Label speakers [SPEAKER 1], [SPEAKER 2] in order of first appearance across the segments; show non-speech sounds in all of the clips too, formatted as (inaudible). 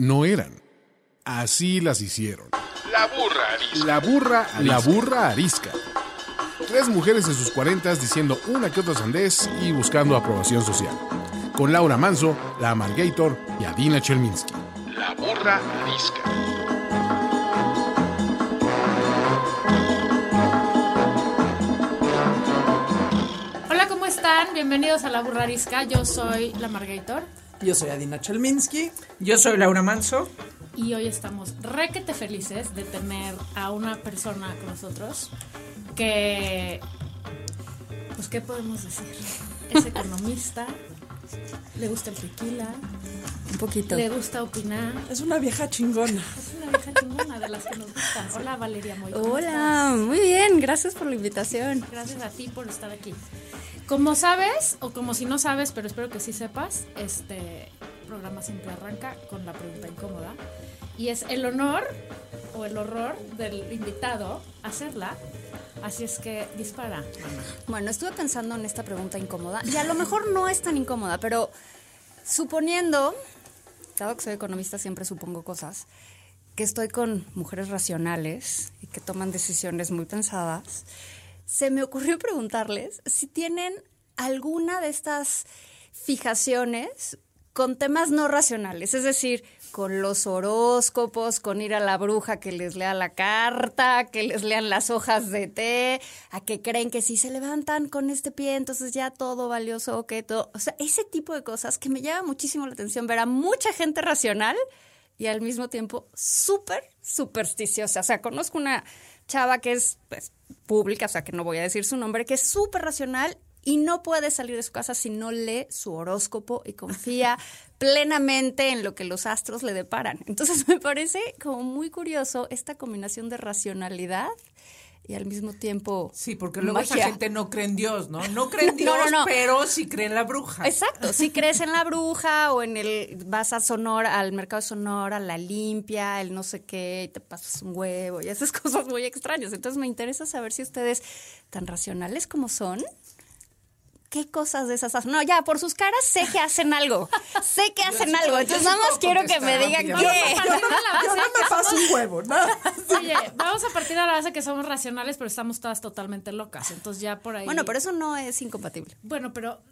[SPEAKER 1] no eran. Así las hicieron.
[SPEAKER 2] La burra arisca.
[SPEAKER 1] La burra, la burra arisca. Tres mujeres de sus cuarentas diciendo una que otra sandez y buscando aprobación social. Con Laura Manso, la Amalgator y Adina Chelminsky.
[SPEAKER 2] La burra arisca.
[SPEAKER 3] Hola, ¿cómo están? Bienvenidos a La Burrarisca. Yo soy la Margator
[SPEAKER 4] Yo soy Adina Chelminsky.
[SPEAKER 5] Yo soy Laura Manso.
[SPEAKER 3] y hoy estamos requete felices de tener a una persona con nosotros que, pues, ¿qué podemos decir? Es economista, le gusta el tequila,
[SPEAKER 6] Un poquito.
[SPEAKER 3] le gusta opinar.
[SPEAKER 4] Es una vieja chingona.
[SPEAKER 3] Es una vieja chingona de las que nos gustan. Hola, Valeria Moy. ¿cómo
[SPEAKER 6] Hola, muy bien, gracias por la invitación.
[SPEAKER 3] Gracias a ti por estar aquí. Como sabes, o como si no sabes, pero espero que sí sepas, este programa siempre arranca con la pregunta incómoda. Y es el honor o el horror del invitado hacerla. Así es que dispara.
[SPEAKER 6] Bueno, estuve pensando en esta pregunta incómoda y a lo mejor no es tan incómoda, pero suponiendo, dado que soy economista siempre supongo cosas, que estoy con mujeres racionales y que toman decisiones muy pensadas, se me ocurrió preguntarles si tienen alguna de estas fijaciones con temas no racionales, es decir, con los horóscopos, con ir a la bruja que les lea la carta, que les lean las hojas de té, a que creen que si se levantan con este pie, entonces ya todo valioso, que todo, o sea, ese tipo de cosas que me llama muchísimo la atención ver a mucha gente racional y al mismo tiempo súper supersticiosa. O sea, conozco una chava que es pues, pública, o sea, que no voy a decir su nombre, que es súper racional y no puede salir de su casa si no lee su horóscopo y confía (laughs) plenamente en lo que los astros le deparan. Entonces (laughs) me parece como muy curioso esta combinación de racionalidad y al mismo tiempo
[SPEAKER 5] Sí, porque luego
[SPEAKER 6] magia.
[SPEAKER 5] esa gente no cree en Dios, ¿no? No (laughs) cree en
[SPEAKER 6] No,
[SPEAKER 5] Dios,
[SPEAKER 6] no, no.
[SPEAKER 5] pero sí cree en la bruja.
[SPEAKER 6] Exacto, si crees en la bruja o en el vas a Sonora, al mercado de Sonora, la limpia, el no sé qué, y te pasas un huevo y esas (laughs) cosas muy extrañas. Entonces me interesa saber si ustedes, tan racionales como son, ¿qué cosas de esas hacen? No, ya, por sus caras sé que hacen algo. Sé que (laughs) hacen algo. Entonces nada más quiero que me digan qué.
[SPEAKER 4] Yo no, yo no me paso un huevo, ¿no? (laughs)
[SPEAKER 3] Oye, vamos a partir de la base que somos racionales, pero estamos todas totalmente locas. Entonces ya por ahí.
[SPEAKER 6] Bueno, pero eso no es incompatible.
[SPEAKER 3] Bueno, pero.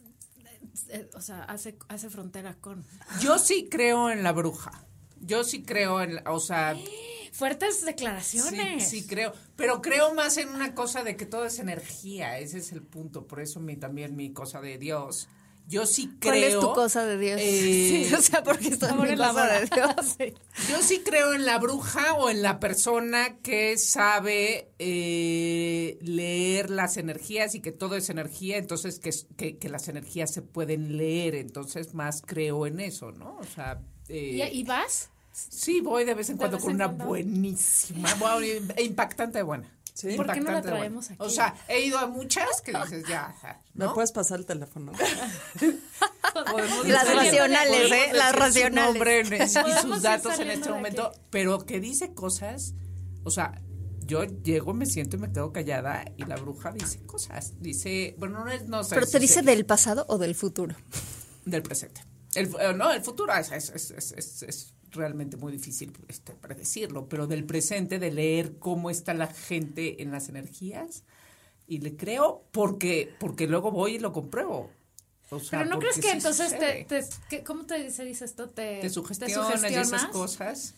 [SPEAKER 3] eh, o sea, hace, hace frontera con.
[SPEAKER 5] Yo sí creo en la bruja. Yo sí creo en, o sea,
[SPEAKER 3] Fuertes declaraciones.
[SPEAKER 5] sí creo, pero creo más en una cosa de que todo es energía, ese es el punto, por eso mi también mi cosa de Dios. Yo sí creo
[SPEAKER 6] ¿Cuál es tu cosa de Dios?
[SPEAKER 5] eh, (laughs)
[SPEAKER 6] Sí, o sea, porque estoy
[SPEAKER 3] en la
[SPEAKER 6] cosa de. Dios. (laughs)
[SPEAKER 5] Yo sí creo en la bruja o en la persona que sabe eh, leer las energías y que todo es energía, entonces que, que, que las energías se pueden leer, entonces más creo en eso, ¿no? O sea, eh,
[SPEAKER 3] ¿Y, y vas?
[SPEAKER 5] Sí voy de vez en
[SPEAKER 3] de
[SPEAKER 5] cuando
[SPEAKER 3] vez
[SPEAKER 5] con
[SPEAKER 3] en
[SPEAKER 5] una
[SPEAKER 3] cuando?
[SPEAKER 5] buenísima, e impactante buena.
[SPEAKER 4] Sí.
[SPEAKER 3] ¿Por qué no la
[SPEAKER 5] buena.
[SPEAKER 3] traemos aquí?
[SPEAKER 5] O sea, he ido a muchas que dices ya,
[SPEAKER 4] ¿Me
[SPEAKER 5] ¿no?
[SPEAKER 4] puedes pasar el teléfono? (laughs)
[SPEAKER 6] Las racionales, ¿eh? Las racionales.
[SPEAKER 5] nombre y sus datos en este momento,
[SPEAKER 3] aquí.
[SPEAKER 5] pero que dice cosas, o sea, yo llego, me siento y me quedo callada y la bruja dice cosas, dice, bueno, no es, no sé.
[SPEAKER 6] ¿Pero te dice del pasado o del futuro?
[SPEAKER 5] del presente. El, eh, no, el futuro es, es, es, es- es- es realmente muy difícil este, predecirlo, pero del presente, de leer cómo está la gente en las energías, y le creo porque, porque luego voy y lo compruebo. O sea,
[SPEAKER 3] Pero no crees que
[SPEAKER 5] sí
[SPEAKER 3] entonces te, te- ¿qué- ¿Cómo te, se dice esto? Te,
[SPEAKER 5] te sugestionas y esas
[SPEAKER 3] sugestionas?
[SPEAKER 5] cosas.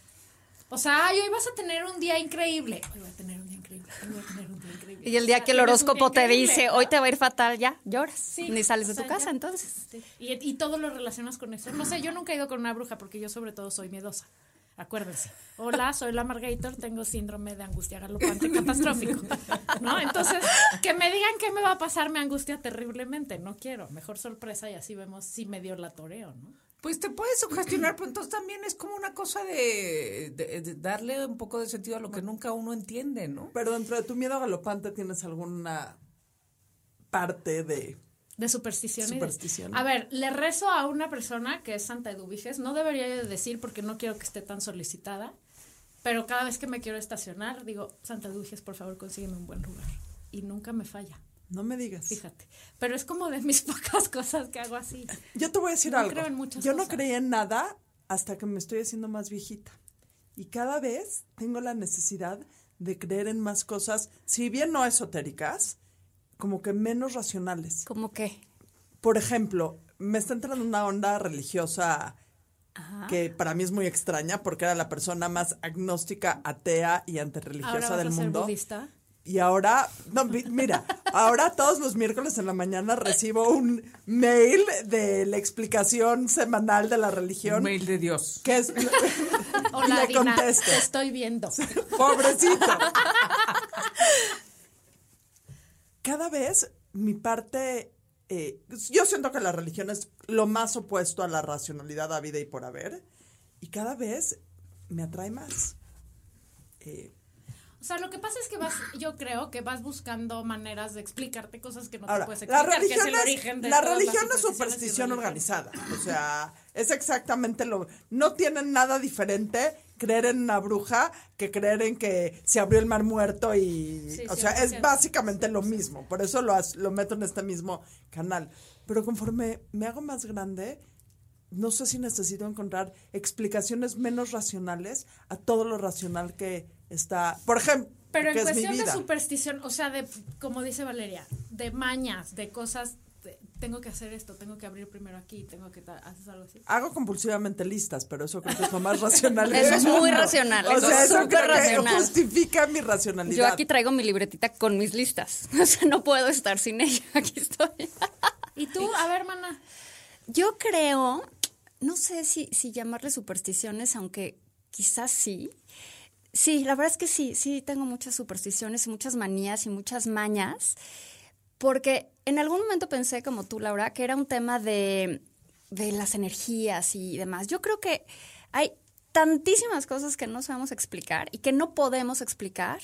[SPEAKER 3] O sea, ay, hoy vas a tener un día increíble. Hoy voy a tener un día increíble. Hoy voy a tener un día increíble.
[SPEAKER 6] Y el día
[SPEAKER 3] O sea,
[SPEAKER 6] que el horóscopo te
[SPEAKER 3] increíble,
[SPEAKER 6] dice, hoy te va a ir fatal, ya, lloras.
[SPEAKER 3] Sí,
[SPEAKER 6] Ni sales de tu
[SPEAKER 3] sea,
[SPEAKER 6] casa,
[SPEAKER 3] ya.
[SPEAKER 6] entonces.
[SPEAKER 3] Sí. Y, y todo lo relacionas con eso. No sé, yo nunca he ido con una bruja porque yo sobre todo soy miedosa. Acuérdense. Hola, soy la Margator, tengo síndrome de angustia galopante (laughs) catastrófico. ¿No? Entonces, que me digan qué me va a pasar me angustia terriblemente. No quiero. Mejor sorpresa y así vemos si me dio la toreo, ¿no?
[SPEAKER 5] Pues te puedes sugestionar, pero entonces también es como una cosa de, de- de darle un poco de sentido a lo que nunca uno entiende, ¿no?
[SPEAKER 4] Pero dentro de tu miedo galopante tienes alguna parte de...
[SPEAKER 3] De supersticiones.
[SPEAKER 4] Superstición.
[SPEAKER 3] A ver, le rezo a una persona que es Santa Eduviges. No debería decir porque no quiero que esté tan solicitada. Pero cada vez que me quiero estacionar, digo, Santa Eduviges, por favor, consígueme un buen lugar. Y nunca me falla,
[SPEAKER 4] No me digas.
[SPEAKER 3] fíjate. Pero es como de mis (laughs) pocas cosas que hago así.
[SPEAKER 4] Yo te voy a decir
[SPEAKER 3] No
[SPEAKER 4] algo.
[SPEAKER 3] creo en muchas
[SPEAKER 4] Yo no
[SPEAKER 3] cosas.
[SPEAKER 4] creía en nada hasta que me estoy haciendo más viejita. Y cada vez tengo la necesidad de creer en más cosas, si bien no esotéricas, como que menos racionales.
[SPEAKER 6] ¿Cómo qué?
[SPEAKER 4] Por ejemplo, me está entrando una onda religiosa que para mí es muy extraña porque era la persona más agnóstica, atea y
[SPEAKER 3] Ahora
[SPEAKER 4] antirreligiosa
[SPEAKER 3] vas
[SPEAKER 4] del
[SPEAKER 3] a ser
[SPEAKER 4] mundo.
[SPEAKER 3] budista.
[SPEAKER 4] Y ahora, no, mi- mira, ahora todos los miércoles en la mañana recibo un mail de la explicación semanal de la religión.
[SPEAKER 5] Un mail de Dios.
[SPEAKER 4] Que es, (laughs)
[SPEAKER 3] Hola,
[SPEAKER 4] le
[SPEAKER 3] Dina,
[SPEAKER 4] contesto.
[SPEAKER 3] te estoy viendo.
[SPEAKER 4] Pobrecito. Cada vez mi parte, eh, yo siento que la religión es lo más opuesto a la racionalidad a vida y por haber, y cada vez me atrae más. Eh,
[SPEAKER 3] O sea, lo que pasa es que vas, yo creo que vas buscando maneras de explicarte cosas que no te
[SPEAKER 4] Ahora,
[SPEAKER 3] puedes
[SPEAKER 4] la
[SPEAKER 3] explicar, que es
[SPEAKER 4] religión,
[SPEAKER 3] el origen de
[SPEAKER 4] la religión es superstición organizada. O sea, es exactamente lo... No tienen nada diferente creer en una bruja que creer en que se abrió el mar muerto y...
[SPEAKER 3] Sí,
[SPEAKER 4] o sea, es
[SPEAKER 3] 100%.
[SPEAKER 4] básicamente lo mismo. Por eso lo, lo meto en este mismo canal. Pero conforme me hago más grande, no sé si necesito encontrar explicaciones menos racionales a todo lo racional que está... Por ejemplo,
[SPEAKER 3] Pero en
[SPEAKER 4] que es mi
[SPEAKER 3] cuestión de superstición, o sea, de, como dice Valeria, de mañas, de cosas, de, tengo que hacer esto, tengo que abrir primero aquí, tengo que... ¿Haces algo así?
[SPEAKER 4] Hago compulsivamente listas, pero eso creo que es lo más racional.
[SPEAKER 6] Eso es muy racional,
[SPEAKER 4] O sea,
[SPEAKER 6] es
[SPEAKER 4] eso que justifica mi racionalidad.
[SPEAKER 6] Yo aquí traigo mi libretita con mis listas. (laughs) O sea, no puedo estar sin ella. (laughs) Aquí estoy.
[SPEAKER 3] ¿Y tú? A ver, hermana.
[SPEAKER 6] Yo creo, no sé si, si llamarle supersticiones, aunque quizás sí. Sí, la verdad es que sí, sí tengo muchas supersticiones y muchas manías y muchas mañas, porque en algún momento pensé, como tú, Laura, que era un tema de, de las energías y demás. Yo creo que hay tantísimas cosas que no sabemos explicar y que no podemos explicar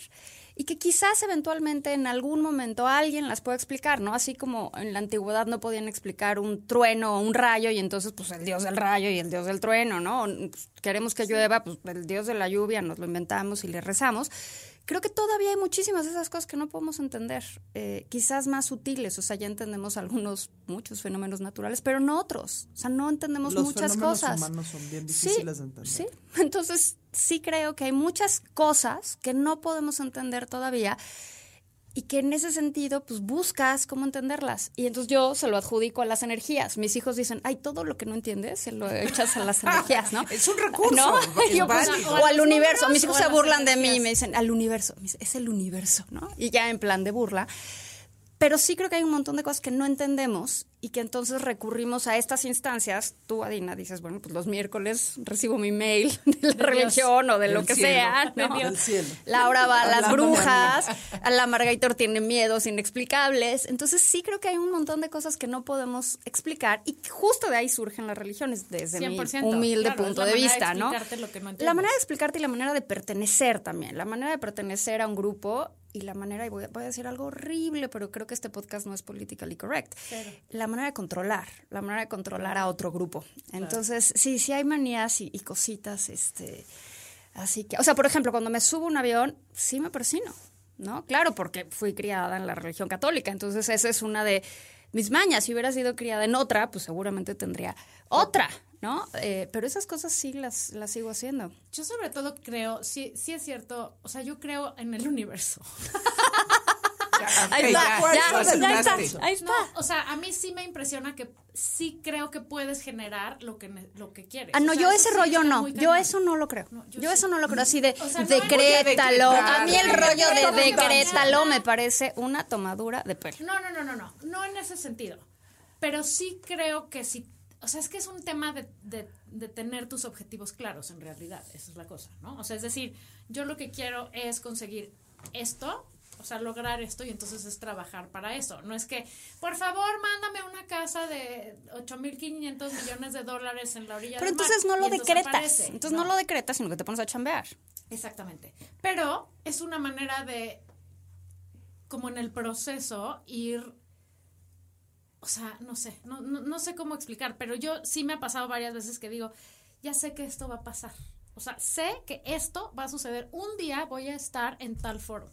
[SPEAKER 6] y que quizás eventualmente en algún momento alguien las pueda explicar, ¿no? Así como en la antigüedad no podían explicar un trueno o un rayo y entonces pues el dios del rayo y el dios del trueno, ¿no? Pues, queremos que llueva, pues el dios de la lluvia nos lo inventamos y le rezamos. Creo que todavía hay muchísimas de esas cosas que no podemos entender, eh, quizás más sutiles, o sea, ya entendemos algunos, muchos fenómenos naturales, pero no otros, o sea, no entendemos
[SPEAKER 4] Los
[SPEAKER 6] muchas
[SPEAKER 4] fenómenos
[SPEAKER 6] cosas.
[SPEAKER 4] humanos son bien
[SPEAKER 6] Sí,
[SPEAKER 4] difíciles de entender.
[SPEAKER 6] Sí, entonces sí creo que hay muchas cosas que no podemos entender todavía y que en ese sentido pues buscas cómo entenderlas. Y entonces yo se lo adjudico a las energías. Mis hijos dicen, ay, todo lo que no entiendes se lo echas a las energías, ¿no? (laughs)
[SPEAKER 5] Es un recurso,
[SPEAKER 6] ¿No?
[SPEAKER 5] es (laughs)
[SPEAKER 6] Yo, pues, o al universo. Mis hijos
[SPEAKER 3] a
[SPEAKER 6] se burlan de mí y me dicen, al universo. Me dice, es el universo, ¿no? Y ya en plan de burla. Pero sí creo que hay un montón de cosas que no entendemos y que entonces recurrimos a estas instancias. Tú, Adina, dices, bueno, pues los miércoles recibo mi mail (laughs) de la religión o de lo
[SPEAKER 5] Del
[SPEAKER 6] que
[SPEAKER 5] cielo.
[SPEAKER 6] sea, ¿no?
[SPEAKER 4] Del cielo.
[SPEAKER 6] Laura va a las brujas, a la Margaitor tiene miedos inexplicables. Entonces sí creo que hay un montón de cosas que no podemos explicar y justo de ahí surgen las religiones, desde mi
[SPEAKER 3] 100%,
[SPEAKER 6] humilde
[SPEAKER 3] claro,
[SPEAKER 6] punto
[SPEAKER 3] la
[SPEAKER 6] de vista, ¿no?
[SPEAKER 3] explicarte lo que no
[SPEAKER 6] la manera de explicarte y la manera de pertenecer también, la manera de pertenecer a un grupo y la manera, y voy a, voy a decir algo horrible, pero creo que este podcast no es politically correct, la manera de controlar, la manera de controlar a otro grupo. Entonces, sí, sí hay manías y, y cositas, este, así que, o sea, por ejemplo, cuando me subo a un avión, sí me persino, ¿no? Claro, porque fui criada en la religión católica, entonces esa es una de mis mañas. Si hubiera sido criada en otra, pues seguramente tendría otra, ¿no? Eh, pero esas cosas sí las, las sigo haciendo.
[SPEAKER 3] Yo sobre todo creo, sí, sí es cierto, o sea, yo creo en el universo. (laughs)
[SPEAKER 6] Ahí está,
[SPEAKER 5] ya,
[SPEAKER 6] ahí
[SPEAKER 3] o sea, a mí sí me impresiona que sí creo que puedes generar lo que, lo que quieres.
[SPEAKER 6] Ah, no,
[SPEAKER 3] O sea,
[SPEAKER 6] yo ese rollo no. Yo eso no lo creo.
[SPEAKER 3] No, yo
[SPEAKER 6] yo
[SPEAKER 3] sí.
[SPEAKER 6] eso no lo creo. Así de
[SPEAKER 3] O sea, no
[SPEAKER 6] decrétalo. A mí el rollo de
[SPEAKER 4] Decrétalo.
[SPEAKER 6] me parece una tomadura de pelo.
[SPEAKER 3] No, no, no, no, no, no en ese sentido. Pero sí creo que sí, o sea, es que es un tema de, de, de tener tus objetivos claros en realidad, esa es la cosa, ¿no? O sea, es decir, yo lo que quiero es conseguir esto, o sea, lograr esto y entonces es trabajar para eso. No es que, por favor, mándame una casa de 8.500 millones de dólares en la orilla
[SPEAKER 6] Pero
[SPEAKER 3] del mar",
[SPEAKER 6] entonces no lo
[SPEAKER 3] entonces
[SPEAKER 6] decretas.
[SPEAKER 3] aparece.
[SPEAKER 6] Entonces no lo decretas, sino que te pones a chambear.
[SPEAKER 3] Exactamente. Pero es una manera de, como en el proceso, ir, o sea, no sé, no, no, no sé cómo explicar, pero yo sí me ha pasado varias veces que digo, ya sé que esto va a pasar. O sea, sé que esto va a suceder. Un día voy a estar en tal foro.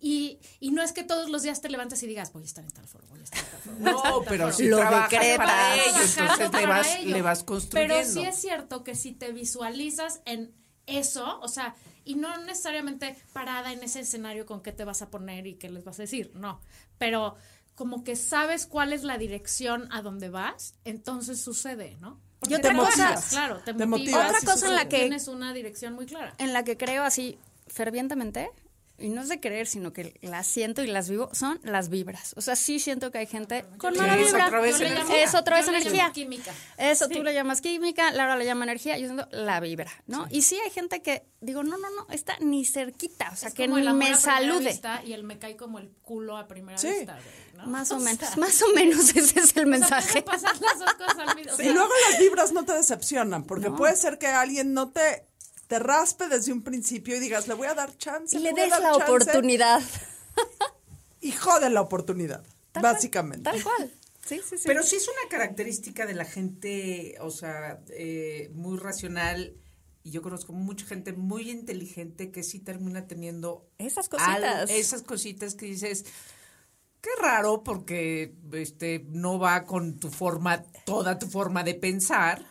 [SPEAKER 3] Y, y no es que todos los días te levantes y digas, voy a estar en tal foro, voy a estar en tal foro.
[SPEAKER 5] No,
[SPEAKER 3] tal
[SPEAKER 5] pero
[SPEAKER 3] foro".
[SPEAKER 5] si
[SPEAKER 6] Lo
[SPEAKER 5] trabajas
[SPEAKER 6] decretas.
[SPEAKER 5] para ello,
[SPEAKER 3] Trabajando
[SPEAKER 5] entonces le vas,
[SPEAKER 3] ello.
[SPEAKER 5] le vas construyendo.
[SPEAKER 3] Pero sí es cierto que si te visualizas en eso, o sea, y no necesariamente parada en ese escenario con qué te vas a poner y qué les vas a decir, no, pero como que sabes cuál es la dirección a donde vas, entonces sucede, ¿no? Porque
[SPEAKER 6] Y otra
[SPEAKER 3] te motivas, claro, te
[SPEAKER 4] Te
[SPEAKER 3] motivas.
[SPEAKER 4] motivas
[SPEAKER 6] Otra cosa en la que
[SPEAKER 3] Tienes una dirección muy clara.
[SPEAKER 6] en la que creo así fervientemente, y no es de creer, sino que las siento y las vivo, son las vibras. O sea, sí siento que hay gente con mala
[SPEAKER 5] es
[SPEAKER 6] vibra.
[SPEAKER 5] otra vez energía.
[SPEAKER 6] Es otra vez energía.
[SPEAKER 3] química.
[SPEAKER 6] Eso
[SPEAKER 3] Sí.
[SPEAKER 6] tú le llamas química, Laura le llama energía, yo siento la vibra, ¿no? Y sí hay gente que digo, no, no, no, está ni cerquita, o sea,
[SPEAKER 3] Es
[SPEAKER 6] que ni me salude.
[SPEAKER 3] vista y el me cae como el culo a primera
[SPEAKER 4] Sí.
[SPEAKER 3] vista, güey, ¿no?
[SPEAKER 6] Más o menos, más o menos ese es el (laughs)
[SPEAKER 3] o sea,
[SPEAKER 6] mensaje.
[SPEAKER 3] pueden pasar las dos cosas al mismo o
[SPEAKER 4] Y luego (laughs) las vibras no te decepcionan, porque puede ser que alguien no te, te raspe desde un principio y digas, le voy a dar chance.
[SPEAKER 6] Y le des la
[SPEAKER 4] chance",
[SPEAKER 6] oportunidad. (laughs)
[SPEAKER 4] Y jode la oportunidad,
[SPEAKER 6] Tal cual,
[SPEAKER 4] básicamente.
[SPEAKER 6] Tal cual. Sí, sí, sí.
[SPEAKER 5] Pero sí es una característica de la gente, o sea, eh, muy racional. Y yo conozco mucha gente muy inteligente que sí termina teniendo
[SPEAKER 6] Esas
[SPEAKER 5] algo-
[SPEAKER 6] cositas.
[SPEAKER 5] esas cositas que dices, qué raro porque este no va con tu forma, toda tu forma de pensar,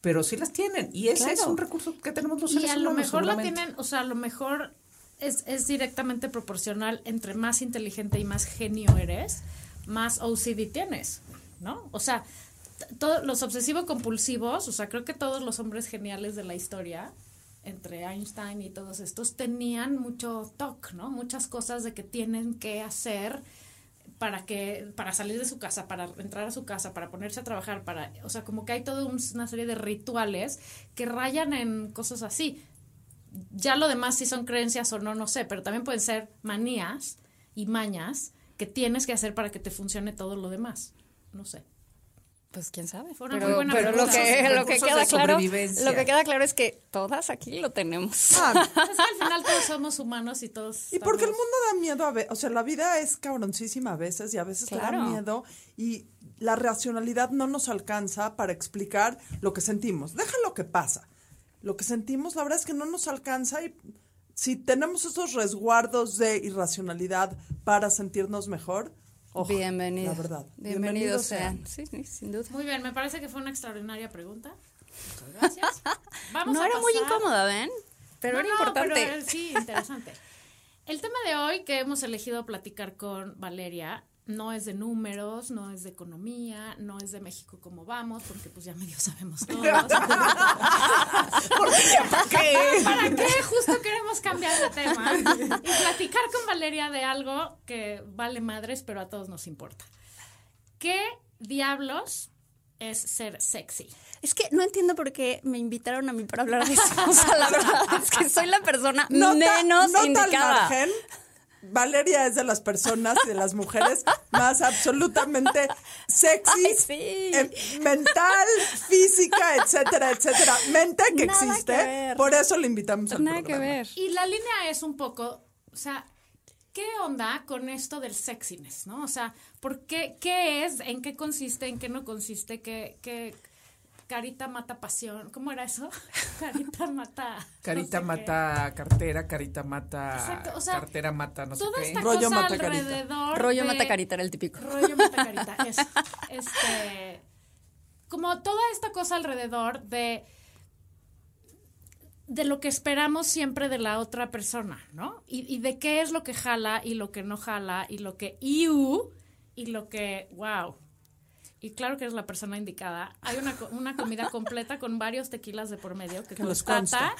[SPEAKER 5] pero sí las tienen. Y ese es un recurso que tenemos los
[SPEAKER 3] y
[SPEAKER 5] seres
[SPEAKER 3] a lo
[SPEAKER 5] humanos,
[SPEAKER 3] mejor la tienen, o sea, a lo mejor es, es directamente proporcional entre más inteligente y más genio eres, más OCD tienes, ¿no? O sea, todos los obsesivo compulsivos, o sea, creo que todos los hombres geniales de la historia, entre Einstein y todos estos, tenían mucho TOC, ¿no? Muchas cosas de que tienen que hacer para que para salir de su casa, para entrar a su casa, para ponerse a trabajar, para, o sea, como que hay toda un- una serie de rituales que rayan en cosas así. Ya lo demás si son creencias o no, no sé, pero también pueden ser manías y mañas que tienes que hacer para que te funcione todo lo demás. No sé.
[SPEAKER 6] Pues quién sabe.
[SPEAKER 3] Fue una
[SPEAKER 6] pero
[SPEAKER 3] muy buena
[SPEAKER 6] pero lo que, lo que queda
[SPEAKER 5] de
[SPEAKER 6] claro,
[SPEAKER 5] sobrevivencia.
[SPEAKER 6] lo que queda claro es que todas aquí lo tenemos.
[SPEAKER 4] Ah, (laughs)
[SPEAKER 3] Pues es que al final todos somos humanos y todos.
[SPEAKER 4] y porque el mundo da miedo a veces, o sea, la vida es cabroncísima a veces y a veces te
[SPEAKER 6] Claro.
[SPEAKER 4] da miedo y la racionalidad no nos alcanza para explicar lo que sentimos. Deja lo que pasa. Lo que sentimos, la verdad es que no nos alcanza y si tenemos esos resguardos de irracionalidad para sentirnos mejor, ojo,
[SPEAKER 6] Bienvenido.
[SPEAKER 4] La verdad.
[SPEAKER 6] Bienvenidos sean. Sí, sí, sin duda.
[SPEAKER 3] Muy bien, me parece que fue una extraordinaria pregunta. Muchas gracias. (laughs) Vamos
[SPEAKER 6] no
[SPEAKER 3] a
[SPEAKER 6] era muy incómoda, ¿ven? Pero
[SPEAKER 3] No,
[SPEAKER 6] era
[SPEAKER 3] no,
[SPEAKER 6] importante.
[SPEAKER 3] pero, eh, sí, interesante. El tema de hoy que hemos elegido platicar con Valeria no es de números, no es de economía, no es de México como vamos, porque pues ya medio sabemos todos. (laughs)
[SPEAKER 5] ¿Por qué? ¿Para qué?
[SPEAKER 3] ¿Para qué? Justo queremos cambiar de tema y platicar con Valeria de algo que vale madres, pero a todos nos importa. ¿Qué diablos es ser sexy?
[SPEAKER 6] Es que no entiendo por qué me invitaron a mí para hablar de eso. O sea, la verdad es que soy la persona
[SPEAKER 4] Nota,
[SPEAKER 6] menos
[SPEAKER 4] nota al
[SPEAKER 6] indicada.
[SPEAKER 4] margen, Valeria es de las personas y de las mujeres más absolutamente sexys,
[SPEAKER 6] Ay, sí.
[SPEAKER 4] eh, mental, física, etcétera, etcétera. Mente que
[SPEAKER 6] Nada que
[SPEAKER 4] existe,
[SPEAKER 6] ver.
[SPEAKER 4] por eso le invitamos al
[SPEAKER 6] Nada que ver.
[SPEAKER 3] Y la línea es un poco, o sea, ¿qué onda con esto del sexiness, no? O sea, ¿por qué, qué es, en qué consiste, en qué no consiste, qué, qué carita mata pasión? ¿Cómo era eso? (laughs) Carita mata...
[SPEAKER 5] Carita
[SPEAKER 3] no sé qué.
[SPEAKER 5] mata cartera, carita mata
[SPEAKER 3] Exacto, o sea,
[SPEAKER 5] cartera mata no sé
[SPEAKER 3] Toda
[SPEAKER 5] qué.
[SPEAKER 3] esta
[SPEAKER 4] Rollo
[SPEAKER 3] cosa
[SPEAKER 4] mata carita.
[SPEAKER 3] alrededor
[SPEAKER 6] Rollo
[SPEAKER 3] de-
[SPEAKER 6] mata carita era el típico.
[SPEAKER 3] Rollo mata (laughs) carita, eso. Este, como toda esta cosa alrededor de de lo que esperamos siempre de la otra persona, ¿no? Y, y de qué es lo que jala y lo que no jala y lo que iu y lo que wow. Y claro que eres la persona indicada. Hay una, una comida completa con varios tequilas de por medio que,
[SPEAKER 4] Que nos
[SPEAKER 3] constata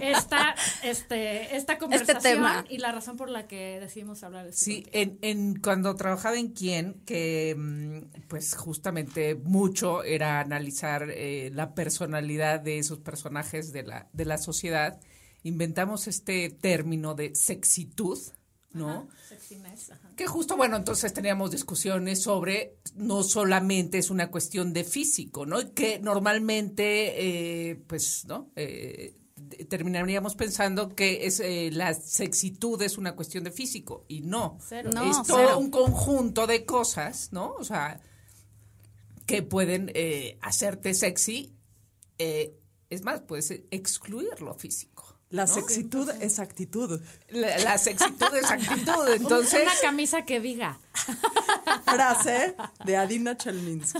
[SPEAKER 3] esta, este, esta conversación
[SPEAKER 6] tema.
[SPEAKER 3] y la razón por la que decidimos hablar de esto.
[SPEAKER 5] Sí, en, en cuando trabajaba en Quién, que mm, pues justamente mucho era analizar eh, la personalidad de esos personajes de la, de la sociedad, inventamos este término de sexitud, ¿no?
[SPEAKER 3] Sexiness, ajá.
[SPEAKER 5] Que justo, bueno, entonces teníamos discusiones sobre no solamente es una cuestión de físico, ¿no? Y Que normalmente, eh, pues, ¿no? Eh, terminaríamos pensando que es eh, la sexitud es una cuestión de físico y no.
[SPEAKER 3] Cero.
[SPEAKER 6] No,
[SPEAKER 5] es todo
[SPEAKER 6] cero.
[SPEAKER 5] un conjunto de cosas, ¿no? O sea, que pueden eh, hacerte sexy. eh, es más, puedes excluir lo físico.
[SPEAKER 4] La sexitud es actitud.
[SPEAKER 5] La, la sexitud es actitud. (laughs) Entonces,
[SPEAKER 3] Una camisa que diga. (laughs)
[SPEAKER 4] Frase de Adina Chelminsky.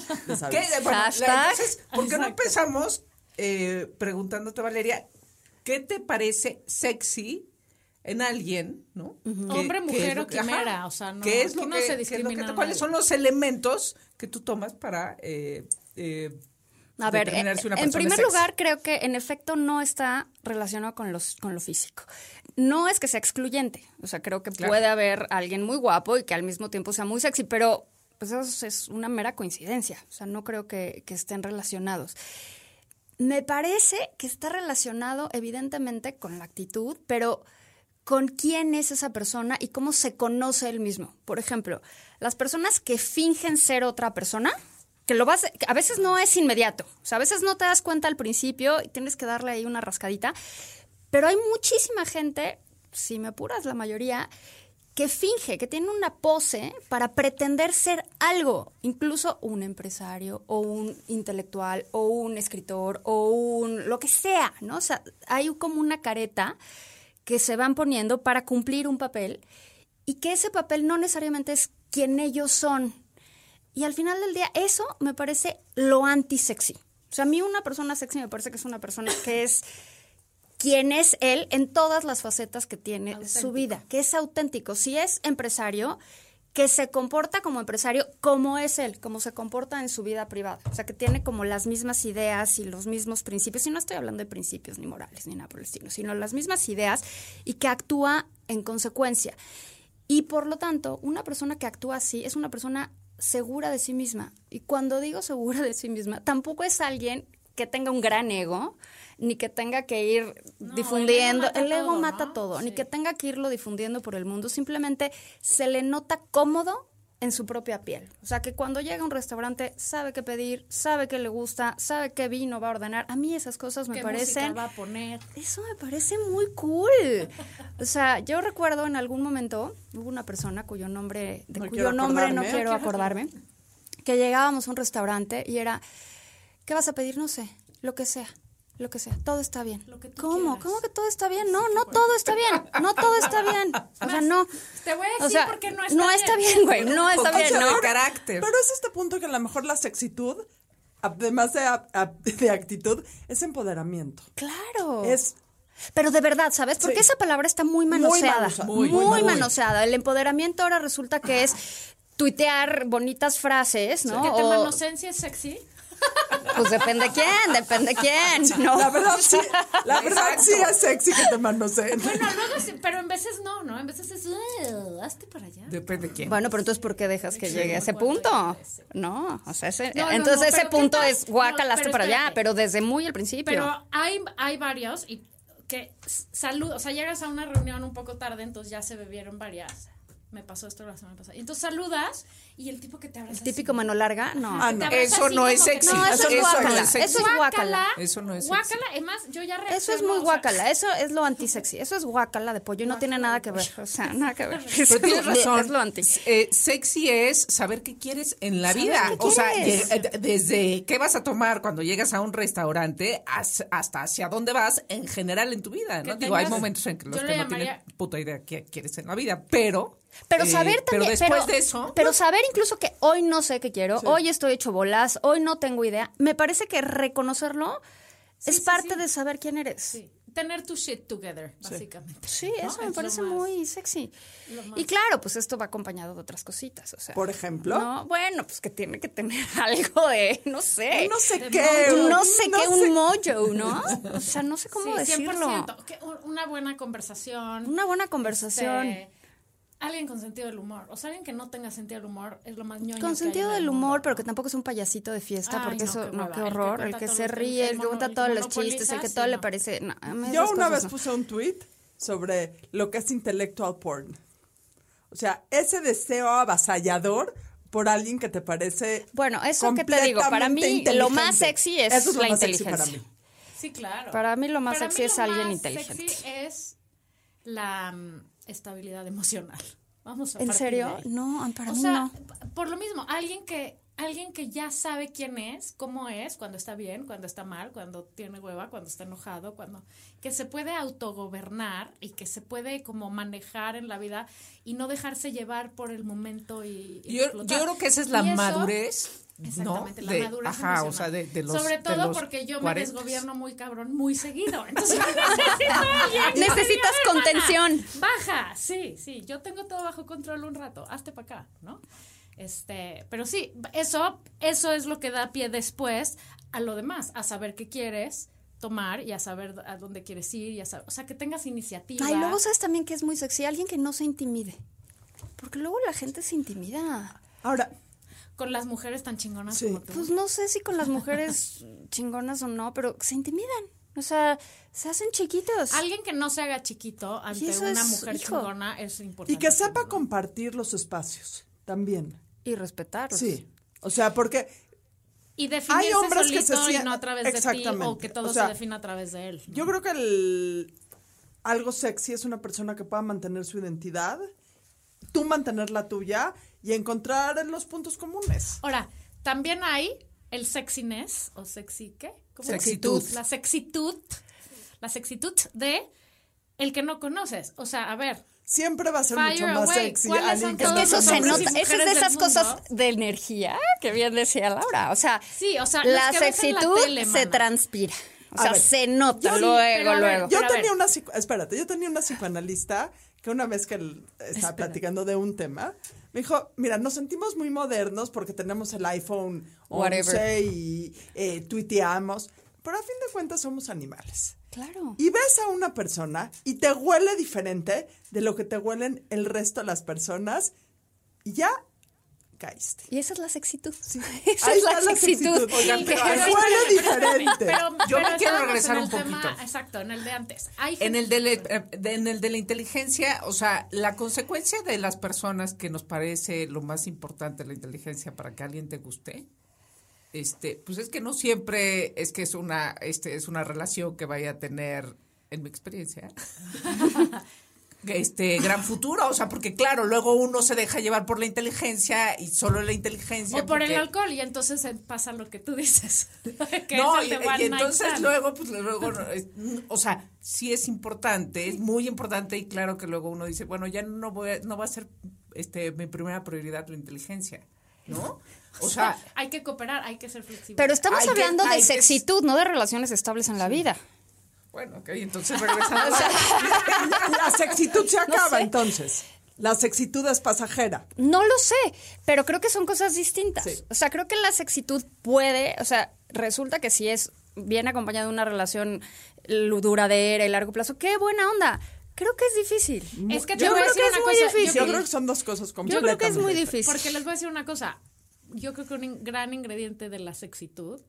[SPEAKER 5] ¿qué? Bueno, entonces, ¿por qué no empezamos eh, preguntándote, Valeria, qué te parece sexy en alguien, ¿no? ¿Qué-
[SPEAKER 3] Hombre, mujer o
[SPEAKER 5] ajá,
[SPEAKER 3] quimera, o sea, no,
[SPEAKER 5] ¿Qué es lo
[SPEAKER 3] no
[SPEAKER 5] que,
[SPEAKER 3] se
[SPEAKER 5] lo que
[SPEAKER 3] discrimina
[SPEAKER 5] ¿Cuáles son los elementos que tú tomas para eh, eh,
[SPEAKER 6] A ver, eh, en primer lugar, creo que en efecto no está relacionado con, los, con lo físico. No es que sea excluyente. O sea, creo que
[SPEAKER 5] Claro.
[SPEAKER 6] puede haber alguien muy guapo y que al mismo tiempo sea muy sexy, pero pues eso es una mera coincidencia. O sea, no creo que, que estén relacionados. Me parece que está relacionado evidentemente con la actitud, pero con quién es esa persona y cómo se conoce él mismo. Por ejemplo, las personas que fingen ser otra persona, que lo vas, a veces no es inmediato, o sea, a veces no te das cuenta al principio y tienes que darle ahí una rascadita, pero hay muchísima gente, si me apuras la mayoría, que finge, que tiene una pose para pretender ser algo, incluso un empresario o un intelectual o un escritor o un lo que sea, ¿no? O sea, hay como una careta que se van poniendo para cumplir un papel y que ese papel no necesariamente es quien ellos son. Y al final del día, eso me parece lo anti-sexy. O sea, a mí una persona sexy me parece que es una persona que es quien es él en todas las facetas que tiene su vida, que es auténtico. Si es empresario, que se comporta como empresario como es él, como se comporta en su vida privada. O sea, que tiene como las mismas ideas y los mismos principios. Y no estoy hablando de principios ni morales ni nada por el estilo, sino las mismas ideas y que actúa en consecuencia. Y por lo tanto, una persona que actúa así es una persona segura de sí misma. Y cuando digo segura de sí misma, tampoco es alguien que tenga un gran ego, ni que tenga que ir difundiendo.
[SPEAKER 3] el ego
[SPEAKER 6] El
[SPEAKER 3] mata
[SPEAKER 6] ego
[SPEAKER 3] todo,
[SPEAKER 6] mata todo,
[SPEAKER 3] ¿no?
[SPEAKER 6] ni que tenga que irlo difundiendo por el mundo. Simplemente se le nota cómodo en su propia piel. O sea, que cuando llega a un restaurante sabe qué pedir, sabe qué le gusta, sabe qué vino va a ordenar. A mí esas cosas me
[SPEAKER 3] ¿Qué
[SPEAKER 6] parecen...
[SPEAKER 3] música va a poner?
[SPEAKER 6] Eso me parece muy cool. O sea, yo recuerdo en algún momento hubo una persona cuyo nombre, de
[SPEAKER 4] No
[SPEAKER 6] cuyo nombre no quiero acordarme, que llegábamos a un restaurante y era, ¿qué vas a pedir? No sé, lo que sea. Lo que sea, todo está bien.
[SPEAKER 3] Lo que tú
[SPEAKER 6] ¿Cómo?
[SPEAKER 3] quieras.
[SPEAKER 6] ¿Cómo que todo está bien? No, no todo está bien. No todo está bien. (laughs) O sea, no.
[SPEAKER 3] Te voy a
[SPEAKER 6] O
[SPEAKER 3] decir
[SPEAKER 6] sea,
[SPEAKER 3] por qué no está
[SPEAKER 6] no
[SPEAKER 3] bien.
[SPEAKER 6] está bien, güey. No está bien,
[SPEAKER 5] Poquito
[SPEAKER 6] ¿no?
[SPEAKER 5] de carácter.
[SPEAKER 4] Pero es este punto que a lo mejor la sexitud, además de, de actitud, es empoderamiento.
[SPEAKER 6] Claro.
[SPEAKER 4] Es
[SPEAKER 6] Pero de verdad, ¿sabes? Porque
[SPEAKER 4] Sí.
[SPEAKER 6] esa palabra está muy manoseada. Muy,
[SPEAKER 4] Muy, muy.
[SPEAKER 6] manoseada. El empoderamiento ahora resulta que es tuitear bonitas frases, ¿no?
[SPEAKER 3] Que te
[SPEAKER 6] O-
[SPEAKER 3] manosencia es sexy.
[SPEAKER 6] Pues depende quién, depende quién, ¿no?
[SPEAKER 4] la verdad sí, la verdad
[SPEAKER 5] Exacto.
[SPEAKER 4] sí es sexy que te manoseen.
[SPEAKER 3] Bueno, luego sí, pero en veces no, ¿no? En veces es, "Ugh, hazte para allá.
[SPEAKER 5] Depende de quién.
[SPEAKER 6] Bueno, pero entonces, ¿por qué dejas que llegue a ese punto? No, o sea, ese-
[SPEAKER 3] No, no,
[SPEAKER 6] entonces
[SPEAKER 3] no,
[SPEAKER 6] ese
[SPEAKER 3] pero ¿qué
[SPEAKER 6] punto
[SPEAKER 3] tal?
[SPEAKER 6] es guacalaste para allá, pero desde muy al principio.
[SPEAKER 3] Pero hay, hay varios y que salud, o sea, llegas a una reunión un poco tarde, entonces ya se bebieron varias. Me pasó esto la semana pasada. Y entonces saludas y el tipo que te abraza.
[SPEAKER 6] Típico
[SPEAKER 3] así.
[SPEAKER 6] mano larga, no.
[SPEAKER 4] Ah, no.
[SPEAKER 5] Eso
[SPEAKER 3] así
[SPEAKER 5] no es sexy.
[SPEAKER 6] No, eso es
[SPEAKER 5] Eso no
[SPEAKER 6] guácala.
[SPEAKER 5] es sexy.
[SPEAKER 6] Eso es guácala.
[SPEAKER 5] Eso no es sexy.
[SPEAKER 3] Guácala, además, yo ya
[SPEAKER 6] Eso es
[SPEAKER 3] reacciono,
[SPEAKER 6] muy
[SPEAKER 3] o sea,
[SPEAKER 6] guacala, eso es lo antisexy, eso es guacala de pollo y no tiene nada que ver, o sea, nada que ver. (laughs)
[SPEAKER 5] Pero tienes razón.
[SPEAKER 6] Es lo anti.
[SPEAKER 5] Eh, sexy es saber qué quieres en la vida.
[SPEAKER 6] qué
[SPEAKER 5] O sea, lle- eh, desde qué vas a tomar cuando llegas a un restaurante as- hasta hacia dónde vas en general en tu vida. ¿no? Digo, hay momentos en que los que no tienen puta idea qué quieres en la vida, pero.
[SPEAKER 6] Pero
[SPEAKER 5] eh,
[SPEAKER 6] saber
[SPEAKER 5] Pero
[SPEAKER 6] también.
[SPEAKER 5] después
[SPEAKER 6] pero,
[SPEAKER 5] de eso.
[SPEAKER 6] Pero saber incluso que hoy no sé qué quiero, hoy estoy hecho bolas, hoy no tengo idea. Me parece que reconocerlo es
[SPEAKER 3] sí,
[SPEAKER 6] parte
[SPEAKER 3] sí.
[SPEAKER 6] de saber quién eres.
[SPEAKER 3] Sí, tener tu shit together, básicamente.
[SPEAKER 6] Sí,
[SPEAKER 3] ¿no?
[SPEAKER 6] eso me
[SPEAKER 3] Es
[SPEAKER 6] parece
[SPEAKER 3] más-
[SPEAKER 6] muy sexy. Y claro, pues esto va acompañado de otras cositas, o sea.
[SPEAKER 4] Por ejemplo.
[SPEAKER 6] No, bueno, pues que tiene que tener (laughs) algo de, no sé.
[SPEAKER 4] no sé qué.
[SPEAKER 6] no sé qué, un mojo, ¿no? (laughs) O sea, no sé cómo
[SPEAKER 3] sí,
[SPEAKER 6] decirlo.
[SPEAKER 3] 100%. Que u- una buena conversación.
[SPEAKER 6] Una buena conversación.
[SPEAKER 3] este, alguien con sentido del humor. O sea, alguien que no tenga sentido del humor es lo más ñoño
[SPEAKER 6] Con
[SPEAKER 3] hay
[SPEAKER 6] sentido
[SPEAKER 3] en el
[SPEAKER 6] del
[SPEAKER 3] mundo.
[SPEAKER 6] humor, pero que tampoco es un payasito de fiesta,
[SPEAKER 3] Ay,
[SPEAKER 6] porque
[SPEAKER 3] no,
[SPEAKER 6] eso,
[SPEAKER 3] qué
[SPEAKER 6] no, qué
[SPEAKER 3] El que
[SPEAKER 6] horror. El que se ríe, el que cuenta todos los chistes, el que todo le parece. no,
[SPEAKER 4] Yo una vez
[SPEAKER 6] no.
[SPEAKER 4] puse un tweet sobre lo que es intellectual porn. O sea, ese deseo avasallador por alguien que te parece
[SPEAKER 6] Bueno, eso que te digo, para mí lo más sexy es
[SPEAKER 4] Eso lo
[SPEAKER 6] la
[SPEAKER 4] más sexy
[SPEAKER 6] inteligencia.
[SPEAKER 4] para mí.
[SPEAKER 3] Sí, claro.
[SPEAKER 6] Para mí lo más
[SPEAKER 3] Para
[SPEAKER 6] sexy
[SPEAKER 3] mí
[SPEAKER 6] es alguien
[SPEAKER 3] más
[SPEAKER 6] inteligente.
[SPEAKER 3] sexy es la mm, estabilidad emocional. Vamos a
[SPEAKER 6] ¿En serio? No, para
[SPEAKER 3] o
[SPEAKER 6] mí
[SPEAKER 3] sea,
[SPEAKER 6] no.
[SPEAKER 3] por lo mismo, alguien que alguien que ya sabe quién es, cómo es, cuando está bien, cuando está mal, cuando tiene hueva, cuando está enojado, cuando que se puede autogobernar y que se puede como manejar en la vida y no dejarse llevar por el momento y, y
[SPEAKER 5] Yo, yo creo que esa es la
[SPEAKER 3] eso-
[SPEAKER 5] madurez.
[SPEAKER 3] Exactamente,
[SPEAKER 5] ¿no?
[SPEAKER 3] la
[SPEAKER 5] De-
[SPEAKER 3] madurez
[SPEAKER 5] Ajá, o sea, de, de los.
[SPEAKER 3] Sobre
[SPEAKER 5] de
[SPEAKER 3] todo
[SPEAKER 5] los
[SPEAKER 3] porque yo
[SPEAKER 5] 40s.
[SPEAKER 3] me desgobierno muy cabrón muy seguido. (laughs) Entonces (laughs) necesito.
[SPEAKER 6] Necesitas contención.
[SPEAKER 3] Baja, sí, sí. Yo tengo todo bajo control un rato. Hazte para acá, ¿no? Este, pero sí, eso, eso es lo que da pie después a lo demás, a saber qué quieres tomar y a saber a dónde quieres ir y a saber, o sea, que tengas iniciativa.
[SPEAKER 6] Ay, luego sabes también que es muy sexy, alguien que no se intimide. Porque luego la gente se intimida.
[SPEAKER 4] Ahora,
[SPEAKER 3] con las mujeres tan chingonas
[SPEAKER 4] Sí.
[SPEAKER 3] como tú.
[SPEAKER 6] Pues no sé si con las mujeres (laughs) chingonas o no, pero se intimidan. O sea, se hacen chiquitos.
[SPEAKER 3] Alguien que no se haga chiquito ante una
[SPEAKER 6] es,
[SPEAKER 3] mujer
[SPEAKER 6] hijo.
[SPEAKER 3] chingona es importante.
[SPEAKER 4] y que sepa compartir los espacios también.
[SPEAKER 6] Y respetarlos.
[SPEAKER 4] Sí. O sea, porque
[SPEAKER 3] Y definirse
[SPEAKER 4] Hay hombres que
[SPEAKER 3] solito
[SPEAKER 4] se
[SPEAKER 3] y no a través de ti
[SPEAKER 4] Exactamente.
[SPEAKER 3] o que todo
[SPEAKER 4] O sea,
[SPEAKER 3] se defina a través de él. ¿no?
[SPEAKER 4] yo creo que el algo sexy es una persona que pueda mantener su identidad, tú mantener la tuya y encontrar los puntos comunes.
[SPEAKER 3] Ahora, también hay el sexiness o sexy ¿qué? ¿Cómo?
[SPEAKER 5] Sexitud.
[SPEAKER 3] La sexitud, la sexitud de el que no conoces. O sea, a ver,
[SPEAKER 4] Siempre va a ser
[SPEAKER 3] Fire
[SPEAKER 4] mucho más
[SPEAKER 3] away.
[SPEAKER 4] sexy
[SPEAKER 3] ¿Cuáles
[SPEAKER 4] alguien
[SPEAKER 3] son
[SPEAKER 4] que
[SPEAKER 6] Es que eso se nota, eso es de esas cosas de energía que bien decía Laura. O sea,
[SPEAKER 3] Sí, o sea,
[SPEAKER 6] la sexitud
[SPEAKER 3] tele,
[SPEAKER 6] se transpira. O
[SPEAKER 4] A
[SPEAKER 6] sea,
[SPEAKER 4] ver,
[SPEAKER 6] se nota
[SPEAKER 4] yo-
[SPEAKER 6] luego,
[SPEAKER 3] pero
[SPEAKER 6] luego.
[SPEAKER 4] Yo tenía una espérate, yo tenía una psicoanalista que una vez que él estaba platicando de un tema, me dijo, mira, nos sentimos muy modernos porque tenemos el iPhone 11
[SPEAKER 6] Whatever.
[SPEAKER 4] y eh, tuiteamos, pero a fin de cuentas somos animales.
[SPEAKER 6] Claro.
[SPEAKER 4] Y ves a una persona y te huele diferente de lo que te huelen el resto de las personas y ya caíste.
[SPEAKER 6] Y esa es la sexitud. (laughs) Esa
[SPEAKER 4] Ahí
[SPEAKER 6] es la sexitud.
[SPEAKER 4] sexitud. Oigan, Pero huele diferente.
[SPEAKER 3] pero-
[SPEAKER 5] Yo
[SPEAKER 3] pero
[SPEAKER 5] me quiero regresar un
[SPEAKER 3] el tema-
[SPEAKER 5] poquito.
[SPEAKER 3] exacto, en el de antes. Hay
[SPEAKER 5] En el, de, la- eh, de- en el de la inteligencia, o sea, la consecuencia de las personas que nos parece lo más importante la inteligencia para que alguien te guste, este, pues es que no siempre es que es una, este, es una relación que vaya a tener, en mi experiencia, este gran futuro, o sea, porque claro, luego uno se deja llevar por la inteligencia y solo la inteligencia.
[SPEAKER 3] o por el alcohol y entonces pasa lo que tú dices. (laughs) que
[SPEAKER 5] no, y, y entonces luego, pues luego, es- o sea, sí es importante, es muy importante y claro que luego uno dice, bueno, ya no voy, no va a ser este mi primera prioridad la inteligencia, ¿no? O sea,
[SPEAKER 3] hay que cooperar, hay que ser flexibles.
[SPEAKER 6] Pero estamos
[SPEAKER 5] Hay que-
[SPEAKER 6] hablando de
[SPEAKER 5] que-
[SPEAKER 6] sexitud, no de relaciones estables en la vida.
[SPEAKER 5] bueno, ok, entonces (laughs) regresando.
[SPEAKER 4] La sexitud se (laughs) acaba
[SPEAKER 6] sé.
[SPEAKER 4] entonces. La sexitud es pasajera.
[SPEAKER 6] No lo sé, pero creo que son cosas distintas.
[SPEAKER 4] Sí.
[SPEAKER 6] O sea, creo que la sexitud puede, o sea, resulta que si es bien acompañada de una relación duradera y largo plazo, qué buena onda. Creo que es difícil.
[SPEAKER 3] Es que te
[SPEAKER 6] Yo
[SPEAKER 3] voy a
[SPEAKER 6] creo
[SPEAKER 3] decir
[SPEAKER 6] que es
[SPEAKER 3] una
[SPEAKER 6] muy
[SPEAKER 3] cosa,
[SPEAKER 6] difícil.
[SPEAKER 4] Yo
[SPEAKER 3] Yo
[SPEAKER 4] creo que son dos cosas
[SPEAKER 6] Yo
[SPEAKER 4] completamente
[SPEAKER 6] creo que es muy difícil.
[SPEAKER 3] Porque les voy a decir una cosa. Yo creo que un gran ingrediente de la sexitud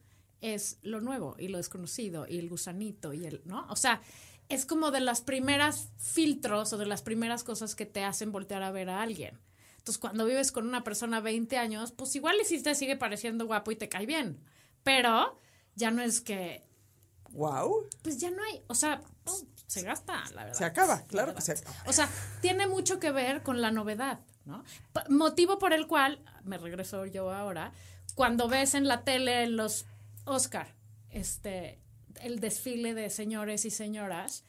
[SPEAKER 3] es lo nuevo y lo desconocido y el gusanito y el, ¿no? O sea, es como de las primeras filtros o de las primeras cosas que te hacen voltear a ver a alguien. Entonces, cuando vives con una persona 20 años, pues igual y te sigue pareciendo guapo y te cae bien. Pero ya no es que,
[SPEAKER 4] Wow.
[SPEAKER 3] pues ya no hay, o sea, pues, se gasta, la verdad.
[SPEAKER 4] Se acaba, claro que se acaba.
[SPEAKER 3] O sea, tiene mucho que ver con la novedad, ¿no? Motivo por el cual, me regreso yo ahora, cuando ves en la tele en los Oscar, este, el desfile de señores y señoras,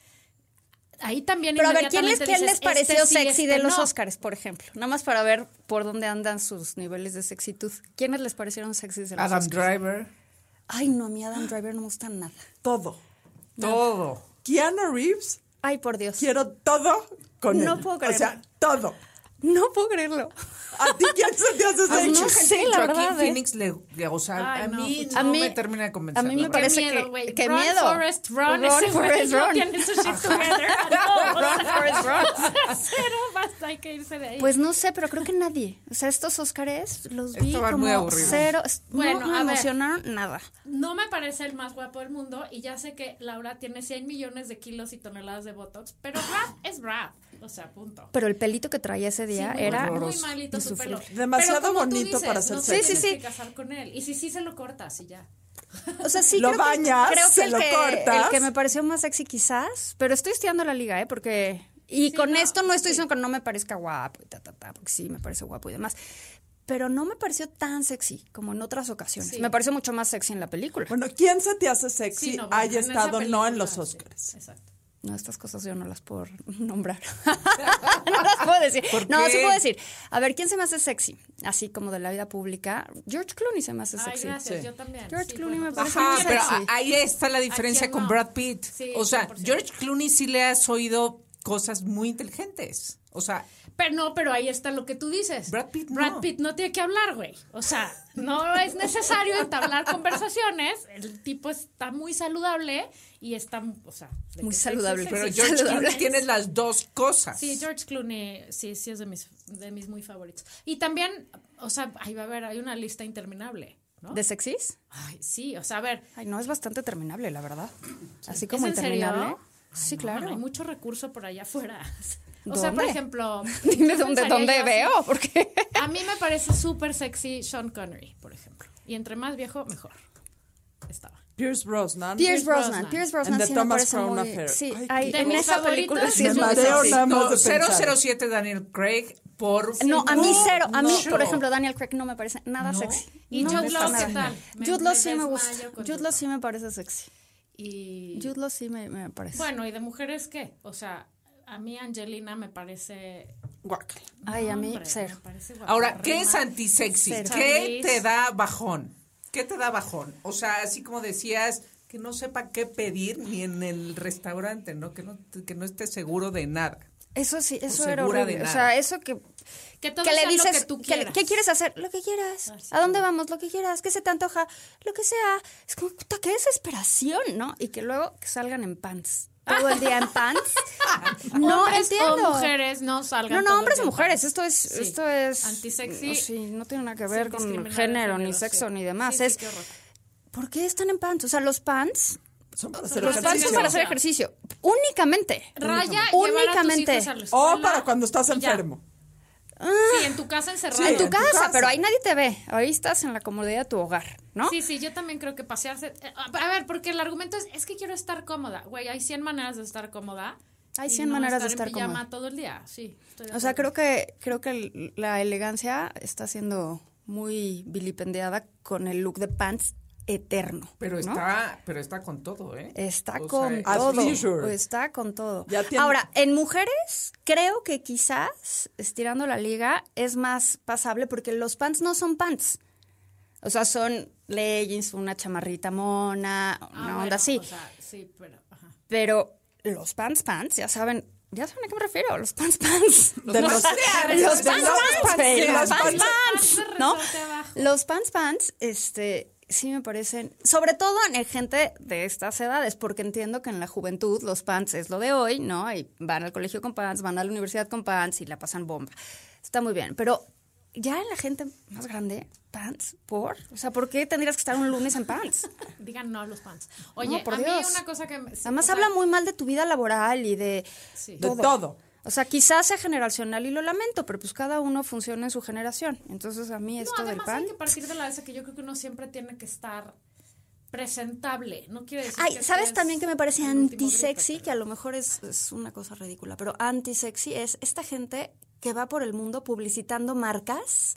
[SPEAKER 3] ahí también
[SPEAKER 6] Pero a ver, ¿quién les, quién les
[SPEAKER 3] dices,
[SPEAKER 6] pareció
[SPEAKER 3] este sí,
[SPEAKER 6] sexy
[SPEAKER 3] este
[SPEAKER 6] de los
[SPEAKER 3] no.
[SPEAKER 6] Oscars, por ejemplo? Nada más para ver por dónde andan sus niveles de sexitud. ¿Quiénes les parecieron sexys de los
[SPEAKER 5] Adam
[SPEAKER 6] Oscars?
[SPEAKER 5] Driver,
[SPEAKER 6] Ay, no, a mí Adam Driver no me gusta nada.
[SPEAKER 4] Todo.
[SPEAKER 5] todo.
[SPEAKER 4] Keanu Reeves,
[SPEAKER 6] Ay, por Dios.
[SPEAKER 4] quiero todo con
[SPEAKER 6] No
[SPEAKER 4] él.
[SPEAKER 6] puedo
[SPEAKER 4] O
[SPEAKER 6] creerlo.
[SPEAKER 4] sea, todo.
[SPEAKER 6] No puedo creerlo.
[SPEAKER 4] ¿A ti quién se te hace (laughs)
[SPEAKER 6] Ay,
[SPEAKER 4] sexy?
[SPEAKER 6] no sé, la
[SPEAKER 5] Joaquín
[SPEAKER 6] verdad, ¿eh?
[SPEAKER 5] Phoenix le, le- o sea,
[SPEAKER 3] Ay,
[SPEAKER 5] a
[SPEAKER 3] no,
[SPEAKER 5] mí
[SPEAKER 3] pues,
[SPEAKER 5] no
[SPEAKER 6] a mí-
[SPEAKER 5] me termina de convencer.
[SPEAKER 6] a mí me parece
[SPEAKER 3] miedo,
[SPEAKER 6] que-
[SPEAKER 3] güey.
[SPEAKER 6] qué
[SPEAKER 3] Run,
[SPEAKER 6] miedo.
[SPEAKER 3] Forrest, run.
[SPEAKER 6] Run,
[SPEAKER 3] Ese no
[SPEAKER 6] run.
[SPEAKER 3] tiene su shit (laughs) together. No, (laughs)
[SPEAKER 6] Run, Forrest, run.
[SPEAKER 3] Cero, basta, hay que irse de ahí.
[SPEAKER 6] Pues no sé, pero creo que nadie. O sea, estos Óscares los vi
[SPEAKER 5] Estaban
[SPEAKER 6] como
[SPEAKER 5] muy aburridos.
[SPEAKER 6] cero.
[SPEAKER 3] Bueno,
[SPEAKER 6] no me
[SPEAKER 3] ver.
[SPEAKER 6] emocionaron nada.
[SPEAKER 3] No me parece el más guapo del mundo y ya sé que Laura tiene 100 millones de kilos y toneladas de Botox, pero rap es rap, o sea, punto.
[SPEAKER 6] Pero el pelito que traía ese día
[SPEAKER 3] Sí, muy,
[SPEAKER 6] era
[SPEAKER 3] muy malito su pelo.
[SPEAKER 6] insufrible.
[SPEAKER 4] Demasiado bonito
[SPEAKER 3] dices,
[SPEAKER 4] para ser
[SPEAKER 3] no
[SPEAKER 6] sexy. Sí,
[SPEAKER 3] casar con él. Y si sí se lo cortas y ya. (laughs)
[SPEAKER 6] O sea, sí
[SPEAKER 4] Lo
[SPEAKER 6] creo que-
[SPEAKER 4] bañas,
[SPEAKER 6] creo que,
[SPEAKER 4] se
[SPEAKER 6] el,
[SPEAKER 4] lo
[SPEAKER 6] que
[SPEAKER 4] cortas.
[SPEAKER 6] el que me pareció más sexy quizás, pero estoy estudiando la liga, ¿eh? Porque y
[SPEAKER 3] Sí,
[SPEAKER 6] con
[SPEAKER 3] no,
[SPEAKER 6] esto no estoy
[SPEAKER 3] sí.
[SPEAKER 6] diciendo que no me parezca guapo y ta ta ta, porque sí me parece guapo y demás. pero no me pareció tan sexy como en otras ocasiones. Me pareció mucho más sexy en la película.
[SPEAKER 4] Bueno, ¿quién se te hace sexy
[SPEAKER 3] Sí, no,
[SPEAKER 4] haya estado no en los
[SPEAKER 3] sí,
[SPEAKER 4] Oscars?
[SPEAKER 3] Exacto.
[SPEAKER 6] No, estas cosas yo no las puedo (laughs) nombrar. (laughs) no las puedo decir.
[SPEAKER 5] ¿Por
[SPEAKER 6] No, sí puedo decir. A ver, ¿quién se me hace sexy? Así como de la vida pública. George Clooney se me hace
[SPEAKER 3] Ay,
[SPEAKER 6] sexy.
[SPEAKER 3] gracias,
[SPEAKER 4] Sí.
[SPEAKER 3] yo también.
[SPEAKER 6] George
[SPEAKER 3] Sí,
[SPEAKER 6] Clooney
[SPEAKER 3] bueno,
[SPEAKER 6] me
[SPEAKER 3] pues,
[SPEAKER 6] parece
[SPEAKER 5] Ajá,
[SPEAKER 6] muy
[SPEAKER 5] pero
[SPEAKER 6] sexy.
[SPEAKER 5] ahí está la diferencia con
[SPEAKER 3] no?
[SPEAKER 5] Brad Pitt.
[SPEAKER 3] Sí,
[SPEAKER 5] o sea,
[SPEAKER 3] 100%.
[SPEAKER 5] George Clooney sí le has oído cosas muy inteligentes. O sea,
[SPEAKER 3] Pero no, pero ahí está lo que tú dices.
[SPEAKER 5] Brad Pitt no.
[SPEAKER 3] Brad Pitt no tiene que hablar, güey. O sea, no es necesario entablar conversaciones. El tipo está muy saludable y está, o sea,
[SPEAKER 6] Muy saludable.
[SPEAKER 3] sexy,
[SPEAKER 5] pero. George
[SPEAKER 6] saludable.
[SPEAKER 5] Clooney tiene las dos cosas.
[SPEAKER 3] Sí, George Clooney, sí, sí es de mis, de mis muy favoritos. Y también, o sea, ahí va a haber, hay una lista interminable, ¿no?
[SPEAKER 6] ¿De sexys?
[SPEAKER 3] Ay, sí, o sea, a ver.
[SPEAKER 6] Ay, no, es bastante terminable, la verdad. Así
[SPEAKER 3] ¿Es
[SPEAKER 6] como
[SPEAKER 3] en serio?
[SPEAKER 6] interminable.
[SPEAKER 3] Ay,
[SPEAKER 6] Sí,
[SPEAKER 3] no,
[SPEAKER 6] claro.
[SPEAKER 3] Hay mucho recurso por allá afuera. O sea, por ejemplo. (laughs)
[SPEAKER 6] Dime
[SPEAKER 3] ¿qué
[SPEAKER 6] dónde, dónde
[SPEAKER 3] yo así?
[SPEAKER 6] veo, porque...
[SPEAKER 3] A mí me parece súper sexy Sean Connery, por ejemplo. Y entre más viejo, mejor. Estaba.
[SPEAKER 4] Pierce Brosnan.
[SPEAKER 6] Pierce Brosnan,
[SPEAKER 3] Brosnan.
[SPEAKER 6] Pierce Brosnan
[SPEAKER 4] And the
[SPEAKER 6] sí me
[SPEAKER 4] Thomas
[SPEAKER 6] parece
[SPEAKER 4] Crown
[SPEAKER 6] muy...
[SPEAKER 4] Affair.
[SPEAKER 6] Sí,
[SPEAKER 4] Ay,
[SPEAKER 6] en esa película sí es muy sexy.
[SPEAKER 5] No,
[SPEAKER 4] de pensar.
[SPEAKER 5] 007 Daniel Craig por
[SPEAKER 6] No, a mí cero. A mí,
[SPEAKER 5] No.
[SPEAKER 6] por ejemplo, Daniel Craig no me parece nada
[SPEAKER 5] No.
[SPEAKER 6] sexy.
[SPEAKER 3] Y
[SPEAKER 6] no
[SPEAKER 3] Jude Law, ¿qué tal?
[SPEAKER 6] Jude Law sí me gusta. Jude Law sí me parece sexy.
[SPEAKER 3] Y.
[SPEAKER 6] Jude Law sí me, me parece.
[SPEAKER 3] Bueno, ¿y de mujeres qué? O sea, a mí Angelina me parece.
[SPEAKER 4] Guácala.
[SPEAKER 6] Ay, a mí,
[SPEAKER 3] hombre,
[SPEAKER 6] cero.
[SPEAKER 5] Ahora, ¿qué es antisexy?
[SPEAKER 6] Cero.
[SPEAKER 5] ¿Qué te da bajón? ¿Qué te da bajón? O sea, así como decías, que no sepa qué pedir ni en el restaurante, ¿no? Que no, que no esté seguro de nada.
[SPEAKER 6] Eso sí, eso
[SPEAKER 5] O
[SPEAKER 6] era
[SPEAKER 5] segura de
[SPEAKER 6] horrible. O sea, eso que,
[SPEAKER 3] Que todo
[SPEAKER 6] que le dices,
[SPEAKER 3] lo que tú quieras.
[SPEAKER 6] ¿qué quieres hacer? Lo que quieras.
[SPEAKER 3] Ah.
[SPEAKER 6] ¿A dónde vamos? Lo que quieras. ¿Qué se te antoja? Lo que sea. Es como, puta, qué desesperación, ¿no? Y que luego que salgan en pants. Todo el día en pants. (laughs) no
[SPEAKER 3] Hombres
[SPEAKER 6] entiendo.
[SPEAKER 3] o mujeres no salgan.
[SPEAKER 6] No, no,
[SPEAKER 3] todo
[SPEAKER 6] hombres o mujeres. Esto es,
[SPEAKER 3] Sí.
[SPEAKER 6] esto es.
[SPEAKER 3] Antisexy.
[SPEAKER 6] no, sí, no tiene nada que ver con
[SPEAKER 3] el
[SPEAKER 6] género, ni
[SPEAKER 3] género,
[SPEAKER 6] sexo,
[SPEAKER 3] sí.
[SPEAKER 6] ni demás.
[SPEAKER 3] Sí, sí,
[SPEAKER 6] es.
[SPEAKER 3] qué.
[SPEAKER 6] ¿Por qué están en pants? O sea, los pants.
[SPEAKER 4] Son para hacer
[SPEAKER 3] Los
[SPEAKER 6] son
[SPEAKER 4] ejercicio.
[SPEAKER 6] para hacer ejercicio. Únicamente.
[SPEAKER 3] Raya,
[SPEAKER 6] Únicamente.
[SPEAKER 3] a tus hijos a la
[SPEAKER 4] O para cuando estás enfermo.
[SPEAKER 3] Sí, en tu casa encerrado.
[SPEAKER 4] Sí,
[SPEAKER 6] En tu
[SPEAKER 4] en tu
[SPEAKER 6] casa, pero ahí nadie te ve. Ahí estás en la comodidad de tu hogar, ¿no?
[SPEAKER 3] Sí, sí, yo también creo que pasearse. eh, A ver, porque el argumento es, es que quiero estar cómoda. Güey, hay 100 maneras de estar cómoda.
[SPEAKER 6] Hay
[SPEAKER 3] y
[SPEAKER 6] 100
[SPEAKER 3] no
[SPEAKER 6] maneras de
[SPEAKER 3] estar
[SPEAKER 6] estar
[SPEAKER 3] en pijama
[SPEAKER 6] cómoda.
[SPEAKER 3] todo el día. Sí.
[SPEAKER 6] O sea, creo que creo que la elegancia está siendo muy vilipendiada con el look de pants eterno.
[SPEAKER 5] Pero
[SPEAKER 6] ¿no?
[SPEAKER 5] está, pero está con todo, ¿eh?
[SPEAKER 6] Está
[SPEAKER 5] O
[SPEAKER 6] con
[SPEAKER 5] sea,
[SPEAKER 6] todo. Está con todo.
[SPEAKER 4] Tiene-
[SPEAKER 6] Ahora, en mujeres, creo que quizás, estirando la liga, es más pasable porque los pants no son pants. O sea, son leggings, una chamarrita mona,
[SPEAKER 3] Ah,
[SPEAKER 6] una
[SPEAKER 3] bueno,
[SPEAKER 6] onda así.
[SPEAKER 3] O sea, sí, pero. Ajá.
[SPEAKER 6] Pero los pants pants, ya saben, ya saben a qué me refiero, los pants pants.
[SPEAKER 4] De los, (laughs)
[SPEAKER 6] los
[SPEAKER 4] de
[SPEAKER 6] pants
[SPEAKER 4] los-
[SPEAKER 6] pants,
[SPEAKER 4] de
[SPEAKER 6] los
[SPEAKER 4] los
[SPEAKER 6] pants
[SPEAKER 4] pants-
[SPEAKER 6] pants,
[SPEAKER 3] de
[SPEAKER 6] ¿no? Los pants pants, este, sí me parecen, sobre todo en gente de estas edades, porque entiendo que en la juventud los pants es lo de hoy, ¿no? Y van al colegio con pants, van a la universidad con pants y la pasan bomba. Está muy bien, pero ya en la gente más grande, pants, ¿por? O sea, ¿por qué tendrías que estar un lunes en pants? (laughs)
[SPEAKER 3] Digan no a los pants. Oye,
[SPEAKER 6] No, por
[SPEAKER 3] a mí una cosa que. me- sí,
[SPEAKER 6] Además
[SPEAKER 3] o sea,
[SPEAKER 6] habla muy mal de tu vida laboral y de
[SPEAKER 3] Sí.
[SPEAKER 4] De todo.
[SPEAKER 6] O sea, quizás sea generacional y lo lamento, pero pues cada uno funciona en su generación. Entonces a mí
[SPEAKER 3] No,
[SPEAKER 6] esto del
[SPEAKER 3] además
[SPEAKER 6] pan...
[SPEAKER 3] hay que partir de la base que yo creo que uno siempre tiene que estar presentable. No quiere decir
[SPEAKER 6] Ay,
[SPEAKER 3] que
[SPEAKER 6] ¿sabes también que me parece anti-sexy?
[SPEAKER 3] grito,
[SPEAKER 6] Que a lo mejor es, es una cosa ridícula, pero anti-sexy es esta gente que va por el mundo publicitando marcas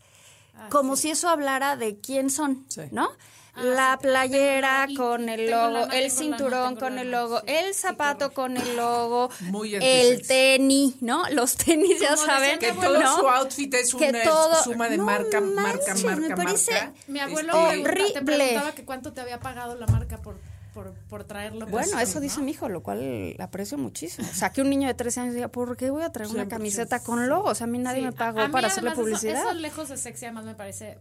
[SPEAKER 3] Ah,
[SPEAKER 6] como si eso hablara de quién son,
[SPEAKER 4] Sí.
[SPEAKER 6] ¿no?
[SPEAKER 3] Ah,
[SPEAKER 6] la playera con el logo, el cinturón con el logo, el zapato con el logo,
[SPEAKER 5] Muy
[SPEAKER 6] el tenis, ¿no? Los tenis ya saben,
[SPEAKER 5] Que todo
[SPEAKER 6] ¿no?
[SPEAKER 5] su outfit es
[SPEAKER 6] Que
[SPEAKER 5] una
[SPEAKER 6] todo-
[SPEAKER 5] suma de
[SPEAKER 6] no
[SPEAKER 5] marca, marca, marca,
[SPEAKER 6] me parece-
[SPEAKER 5] marca.
[SPEAKER 3] Mi abuelo
[SPEAKER 5] Este,
[SPEAKER 3] te preguntaba que cuánto te había pagado la marca por, por, por traerlo.
[SPEAKER 6] Bueno, eso
[SPEAKER 3] ¿no?
[SPEAKER 6] dice mi hijo, lo cual aprecio muchísimo. O sea, que un niño de 13 años diga, ¿por qué voy a traer una
[SPEAKER 4] 100%.
[SPEAKER 6] camiseta con logos? A mí nadie
[SPEAKER 3] Sí,
[SPEAKER 6] me pagó
[SPEAKER 3] a- a
[SPEAKER 6] para hacerle
[SPEAKER 3] además eso-
[SPEAKER 6] publicidad.
[SPEAKER 3] Eso, lejos de sexy, además me parece.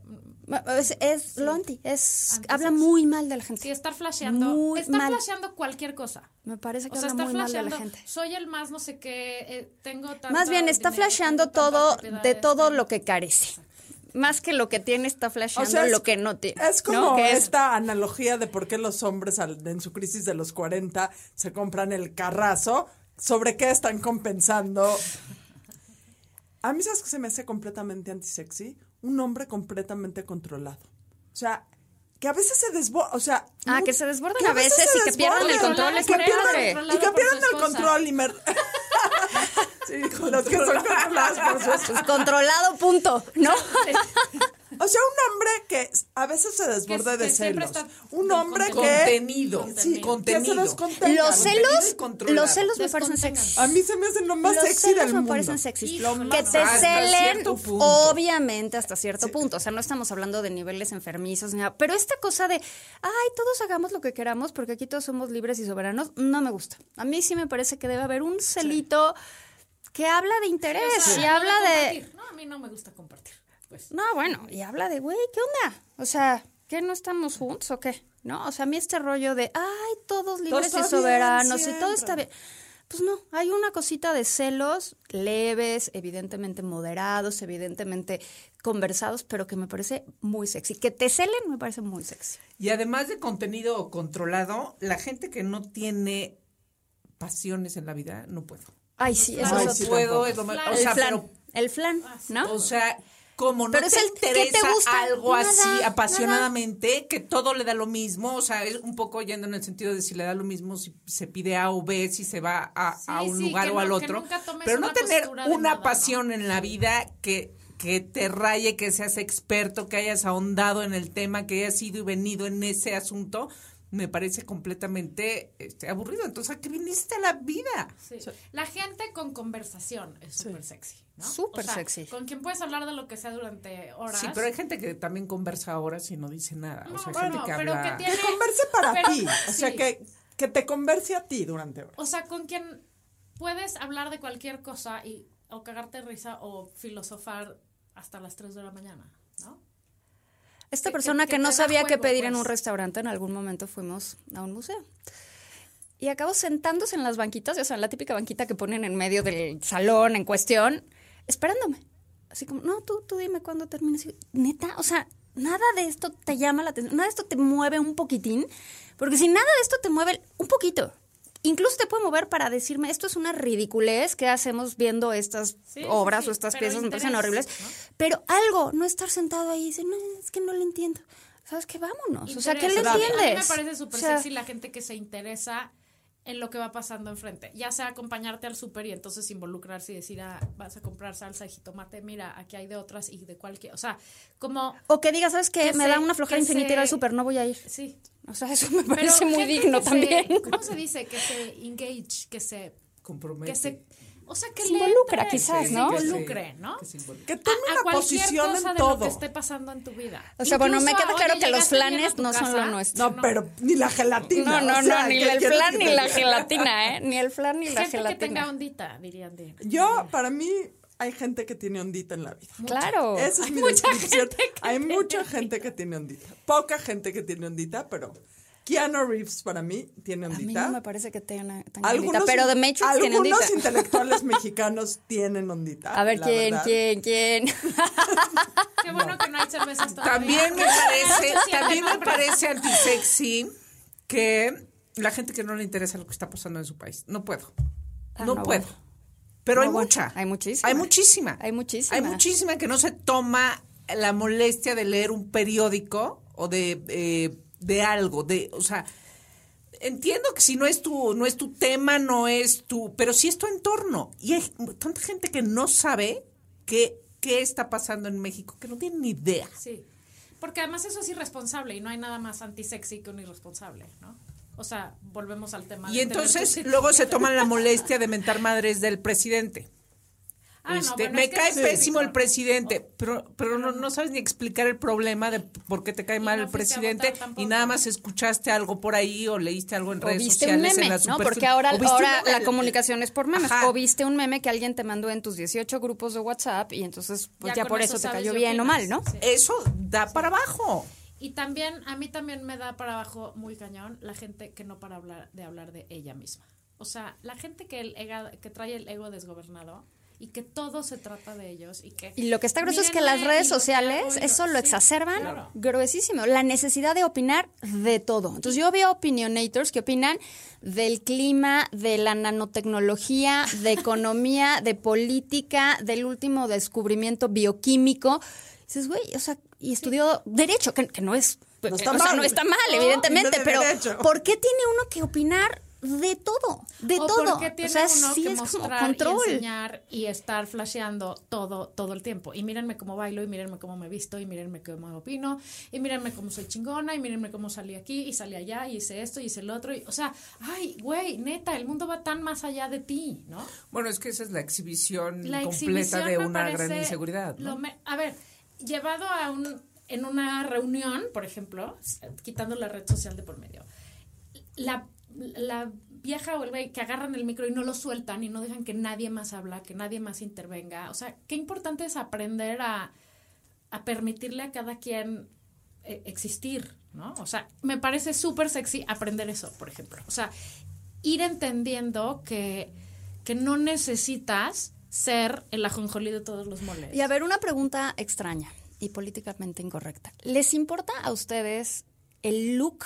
[SPEAKER 6] Es, es lo anti, es, habla muy mal de la gente.
[SPEAKER 3] Sí, estar flasheando.
[SPEAKER 6] Muy
[SPEAKER 3] estar
[SPEAKER 6] mal.
[SPEAKER 3] flasheando cualquier cosa.
[SPEAKER 6] Me parece que
[SPEAKER 3] O sea,
[SPEAKER 6] habla muy mal de la gente.
[SPEAKER 3] Soy el más no sé qué. eh, tengo tanto
[SPEAKER 6] Más bien está
[SPEAKER 3] dinero,
[SPEAKER 6] flasheando todo de todo
[SPEAKER 3] tengo-
[SPEAKER 6] lo que carece. Más que lo que tiene está flasheando
[SPEAKER 4] es-
[SPEAKER 6] lo que no tiene.
[SPEAKER 4] Es como esta analogía de por qué los hombres al- en su crisis de los 40 se compran el carrazo, sobre qué están compensando. A mí, ¿sabes que se me hace completamente antisexy? Un hombre completamente controlado. O sea, que a veces se desborda, o sea...
[SPEAKER 6] Ah, que se desborden
[SPEAKER 4] que
[SPEAKER 6] a veces y que pierdan el control,
[SPEAKER 4] y que pierdan-. Y que el control y me... sí, los que son controlados por su esposa.
[SPEAKER 6] Controlado, punto, ¿no?
[SPEAKER 4] O sea, un hombre que a veces se desborda
[SPEAKER 3] Que-
[SPEAKER 4] de celos.
[SPEAKER 3] está
[SPEAKER 4] Un hombre que...
[SPEAKER 5] Contenido,
[SPEAKER 4] Sí,
[SPEAKER 5] contenido.
[SPEAKER 4] que se.
[SPEAKER 6] Los celos, los celos me parecen sexy.
[SPEAKER 4] A mí se me hacen lo más
[SPEAKER 6] los
[SPEAKER 4] sexy
[SPEAKER 6] celos
[SPEAKER 4] del
[SPEAKER 6] me
[SPEAKER 4] mundo.
[SPEAKER 6] parecen sexys.
[SPEAKER 3] Híjole.
[SPEAKER 6] Que te
[SPEAKER 5] Hasta
[SPEAKER 6] celen, obviamente, hasta cierto punto. O sea, no estamos hablando de niveles enfermizos, ni nada. Pero esta cosa de, ay, todos hagamos lo que queramos porque aquí todos somos libres y soberanos, no me gusta. A mí sí me parece que debe haber un celito que habla de interés
[SPEAKER 3] O sea,
[SPEAKER 6] y
[SPEAKER 3] no
[SPEAKER 6] habla de...
[SPEAKER 3] compartir. No, a mí no me gusta compartir. Pues.
[SPEAKER 6] No, bueno, y habla de, güey, ¿qué onda? O sea, ¿qué no estamos juntos o qué? ¿No? O sea, a mí este rollo de, ay, todos libres
[SPEAKER 4] está
[SPEAKER 6] y
[SPEAKER 4] bien
[SPEAKER 6] soberanos y todo está bien. Pues no, hay una cosita de celos leves, evidentemente moderados, evidentemente conversados, pero que me parece muy sexy. Que te celen me parece muy sexy.
[SPEAKER 5] Y además de contenido controlado, la gente que no tiene pasiones en la vida, no puedo.
[SPEAKER 6] Ay, sí, eso
[SPEAKER 4] Ay,
[SPEAKER 6] es
[SPEAKER 5] No
[SPEAKER 4] sí,
[SPEAKER 5] puedo,
[SPEAKER 4] tampoco.
[SPEAKER 5] es lo más-
[SPEAKER 3] Flan.
[SPEAKER 5] o
[SPEAKER 6] el
[SPEAKER 5] sea,
[SPEAKER 6] flan,
[SPEAKER 5] pero
[SPEAKER 6] el flan, ¿no?
[SPEAKER 5] O sea, como no
[SPEAKER 6] Pero es
[SPEAKER 5] te
[SPEAKER 6] el- ¿qué te
[SPEAKER 5] interesa
[SPEAKER 6] gusta?
[SPEAKER 5] algo
[SPEAKER 6] Nada,
[SPEAKER 5] así
[SPEAKER 6] nada.
[SPEAKER 5] apasionadamente, que todo le da lo mismo, o sea, es un poco yendo en el sentido de si le da lo mismo, si se pide A o B, si se va a,
[SPEAKER 3] Sí,
[SPEAKER 5] a un
[SPEAKER 3] sí,
[SPEAKER 5] lugar o
[SPEAKER 3] no-
[SPEAKER 5] al otro, pero no tener una
[SPEAKER 3] nada, ¿no?
[SPEAKER 5] pasión en la vida que que te raye, que seas experto, que hayas ahondado en el tema, que hayas ido y venido en ese asunto, me parece completamente este, aburrido. Entonces, ¿a qué viniste a la vida?
[SPEAKER 3] Sí. La gente con conversación es súper sexy, ¿no?
[SPEAKER 6] Súper
[SPEAKER 3] O sea,
[SPEAKER 6] sexy.
[SPEAKER 3] Con quien puedes hablar de lo que sea durante horas.
[SPEAKER 5] Sí, pero hay gente que también conversa horas y no dice nada. o
[SPEAKER 3] No,
[SPEAKER 5] sea, hay
[SPEAKER 3] bueno,
[SPEAKER 5] gente que
[SPEAKER 3] pero
[SPEAKER 5] habla...
[SPEAKER 3] que tiene-
[SPEAKER 4] Que converse para
[SPEAKER 3] Pero-
[SPEAKER 4] ti. O sea, que, que te converse a ti durante horas.
[SPEAKER 3] O sea, con quien puedes hablar de cualquier cosa y o cagarte de risa o filosofar hasta las 3 de la mañana.
[SPEAKER 6] Esta persona
[SPEAKER 3] que
[SPEAKER 6] no sabía qué pedir en
[SPEAKER 3] pues.
[SPEAKER 6] un restaurante, en algún momento fuimos a un museo. Y acabó sentándose en las banquitas, o sea, la típica banquita que ponen en medio del salón en cuestión, esperándome. Así como, no, tú, tú dime cuándo termines. Y, Neta, o sea, nada de esto te llama la atención, nada de esto te mueve un poquitín, porque si nada de esto te mueve un poquito, incluso te puede mover para decirme, esto es una ridiculez que hacemos viendo estas
[SPEAKER 3] Sí,
[SPEAKER 6] obras
[SPEAKER 3] sí,
[SPEAKER 6] o estas piezas, me parecen horribles.
[SPEAKER 3] ¿no?
[SPEAKER 6] Pero algo, no estar sentado ahí y decir, no, es que no le entiendo. ¿Sabes qué? Vámonos. O sea, ¿qué le
[SPEAKER 3] Interés. A mí
[SPEAKER 6] entiendes?
[SPEAKER 3] me parece súper
[SPEAKER 6] O sea,
[SPEAKER 3] sexy la gente que se interesa en lo que va pasando enfrente. Ya sea acompañarte al súper y entonces involucrarse y decir, ah, vas a comprar salsa de jitomate, mira, aquí hay de otras y de cualquier. O sea, como.
[SPEAKER 6] O que diga, ¿sabes qué?
[SPEAKER 3] Que
[SPEAKER 6] me
[SPEAKER 3] se-
[SPEAKER 6] da una flojera infinita
[SPEAKER 3] se-
[SPEAKER 6] ir al súper, no voy a ir.
[SPEAKER 3] Sí.
[SPEAKER 6] O sea, eso me
[SPEAKER 3] Pero
[SPEAKER 6] parece muy digno
[SPEAKER 3] se-
[SPEAKER 6] también.
[SPEAKER 3] ¿Cómo se dice? Que se engage, que se.
[SPEAKER 5] compromete.
[SPEAKER 3] Que se. O sea, que
[SPEAKER 6] Se involucra,
[SPEAKER 3] entre,
[SPEAKER 6] quizás,
[SPEAKER 3] que se
[SPEAKER 6] ¿no?
[SPEAKER 3] involucre, ¿no?
[SPEAKER 5] Que se involucre.
[SPEAKER 4] Que tome
[SPEAKER 3] a, a
[SPEAKER 4] una
[SPEAKER 3] cualquier
[SPEAKER 4] posición
[SPEAKER 3] cosa
[SPEAKER 4] en
[SPEAKER 3] de lo
[SPEAKER 4] todo.
[SPEAKER 3] que esté pasando en tu vida.
[SPEAKER 6] O sea, bueno, me
[SPEAKER 3] Incluso,
[SPEAKER 6] queda claro que los
[SPEAKER 3] tu
[SPEAKER 6] no son lo nuestro.
[SPEAKER 4] No, pero ni la gelatina.
[SPEAKER 6] No, no,
[SPEAKER 4] o sea,
[SPEAKER 6] no, ni
[SPEAKER 4] ¿qué
[SPEAKER 6] el
[SPEAKER 4] que
[SPEAKER 6] ni la gelatina, ¿eh? Ni el flan ni la
[SPEAKER 3] Gente que tenga
[SPEAKER 6] gelatina.
[SPEAKER 3] ondita, dirían. de-
[SPEAKER 4] Yo, para mí, hay gente que tiene ondita en la vida.
[SPEAKER 6] Claro.
[SPEAKER 4] Esa es mi descripción. Hay mucha gente que tiene ondita. Poca gente que tiene ondita, pero Keanu Reeves para mí tiene
[SPEAKER 6] A mí
[SPEAKER 4] ondita.
[SPEAKER 6] no me parece que tenga tenga ondita,
[SPEAKER 4] Algunos,
[SPEAKER 6] pero de Matrix tiene
[SPEAKER 4] algunos
[SPEAKER 6] ondita. (laughs)
[SPEAKER 4] intelectuales mexicanos tienen ondita.
[SPEAKER 6] A ver, ¿quién,
[SPEAKER 4] verdad.
[SPEAKER 6] quién, quién? (laughs)
[SPEAKER 3] Qué bueno que no hay cervezas todavía.
[SPEAKER 5] También me parece, también me parece antisexy que la gente que no le interesa lo que está pasando en su país. No puedo.
[SPEAKER 6] Ah,
[SPEAKER 5] no,
[SPEAKER 6] no,
[SPEAKER 5] puedo.
[SPEAKER 6] bueno.
[SPEAKER 5] Pero
[SPEAKER 6] No,
[SPEAKER 5] hay
[SPEAKER 6] bueno,
[SPEAKER 5] mucha.
[SPEAKER 6] hay muchísima.
[SPEAKER 5] Hay muchísima.
[SPEAKER 6] Hay muchísima.
[SPEAKER 5] Hay muchísima que no se toma la molestia de leer un periódico o de, eh, de algo. De, o sea, entiendo que si no es tu, no es tu tema, no es tu, pero sí es tu entorno. Y hay tanta gente que no sabe qué, qué está pasando en México, que no tiene ni idea.
[SPEAKER 3] Sí. Porque además eso es irresponsable y no hay nada más antisexy que un irresponsable, ¿no? O sea, volvemos al tema.
[SPEAKER 5] Y
[SPEAKER 3] de
[SPEAKER 5] entonces luego se toman la (laughs) molestia de mentar madres del presidente.
[SPEAKER 3] Ah, no,
[SPEAKER 5] Este,
[SPEAKER 3] bueno,
[SPEAKER 5] me cae pésimo el presidente, pero, pero no, no sabes ni explicar el problema de por qué te cae
[SPEAKER 3] Y
[SPEAKER 5] mal
[SPEAKER 3] no
[SPEAKER 5] el presidente y nada más escuchaste algo por ahí o leíste algo en
[SPEAKER 6] O
[SPEAKER 5] redes
[SPEAKER 6] viste un
[SPEAKER 5] sociales
[SPEAKER 6] meme,
[SPEAKER 5] en la
[SPEAKER 6] ¿no? Porque ahora,
[SPEAKER 5] un-
[SPEAKER 6] la comunicación es por memes.
[SPEAKER 5] Ajá.
[SPEAKER 6] O viste un meme que alguien te mandó en tus 18 grupos de WhatsApp y entonces pues ya, por eso, te cayó bien o mal, ¿no?
[SPEAKER 3] Sí.
[SPEAKER 5] Eso da para abajo.
[SPEAKER 3] Y también, a mí también me da para abajo muy cañón la gente que no para hablar de hablar de ella misma. O sea, la gente que, el ega- que trae el ego desgobernado y que todo se trata de ellos y que...
[SPEAKER 6] Y lo que está grueso es que las redes
[SPEAKER 3] lo
[SPEAKER 6] sociales eso lo
[SPEAKER 3] sí,
[SPEAKER 6] exacerban
[SPEAKER 3] claro.
[SPEAKER 6] gruesísimo. La necesidad de opinar de todo. Entonces yo veo opinionators que opinan del clima, de la nanotecnología, de economía, (laughs) de política, del último descubrimiento bioquímico. Dices, güey, o sea, y estudió derecho, que, que no es...
[SPEAKER 4] No está
[SPEAKER 6] o sea,
[SPEAKER 4] mal.
[SPEAKER 6] no está mal,
[SPEAKER 4] No,
[SPEAKER 6] evidentemente,
[SPEAKER 4] de
[SPEAKER 6] pero
[SPEAKER 4] derecho.
[SPEAKER 6] ¿por qué tiene uno que opinar de todo, de
[SPEAKER 3] o
[SPEAKER 6] todo.
[SPEAKER 3] porque tiene
[SPEAKER 6] o sea,
[SPEAKER 3] uno
[SPEAKER 6] sí
[SPEAKER 3] que
[SPEAKER 6] es como
[SPEAKER 3] mostrar
[SPEAKER 6] control.
[SPEAKER 3] y enseñar y estar flasheando todo todo el tiempo. Y mírenme cómo bailo, y mírenme cómo me visto, y mírenme cómo opino, y mírenme cómo soy chingona, y mírenme cómo salí aquí, y salí allá, y hice esto, y hice el otro. Y, o sea, ay, güey, neta, el mundo va tan más allá de ti, ¿no?
[SPEAKER 5] Bueno, es que esa es la exhibición
[SPEAKER 3] La
[SPEAKER 5] completa
[SPEAKER 3] exhibición
[SPEAKER 5] de una gran inseguridad,
[SPEAKER 3] lo
[SPEAKER 5] ¿no?
[SPEAKER 3] me- a ver, llevado a un en una reunión, por ejemplo, quitando la red social de por medio, la, la vieja o el güey que agarran el micro y no lo sueltan y no dejan que nadie más habla, que nadie más intervenga. O sea, qué importante es aprender a, a permitirle a cada quien eh, existir, ¿no? O sea, me parece súper sexy aprender eso, por ejemplo. O sea, ir entendiendo que, que no necesitas ser el ajonjolí de todos los moles.
[SPEAKER 6] Y a ver, una pregunta extraña y políticamente incorrecta. ¿Les importa a ustedes el look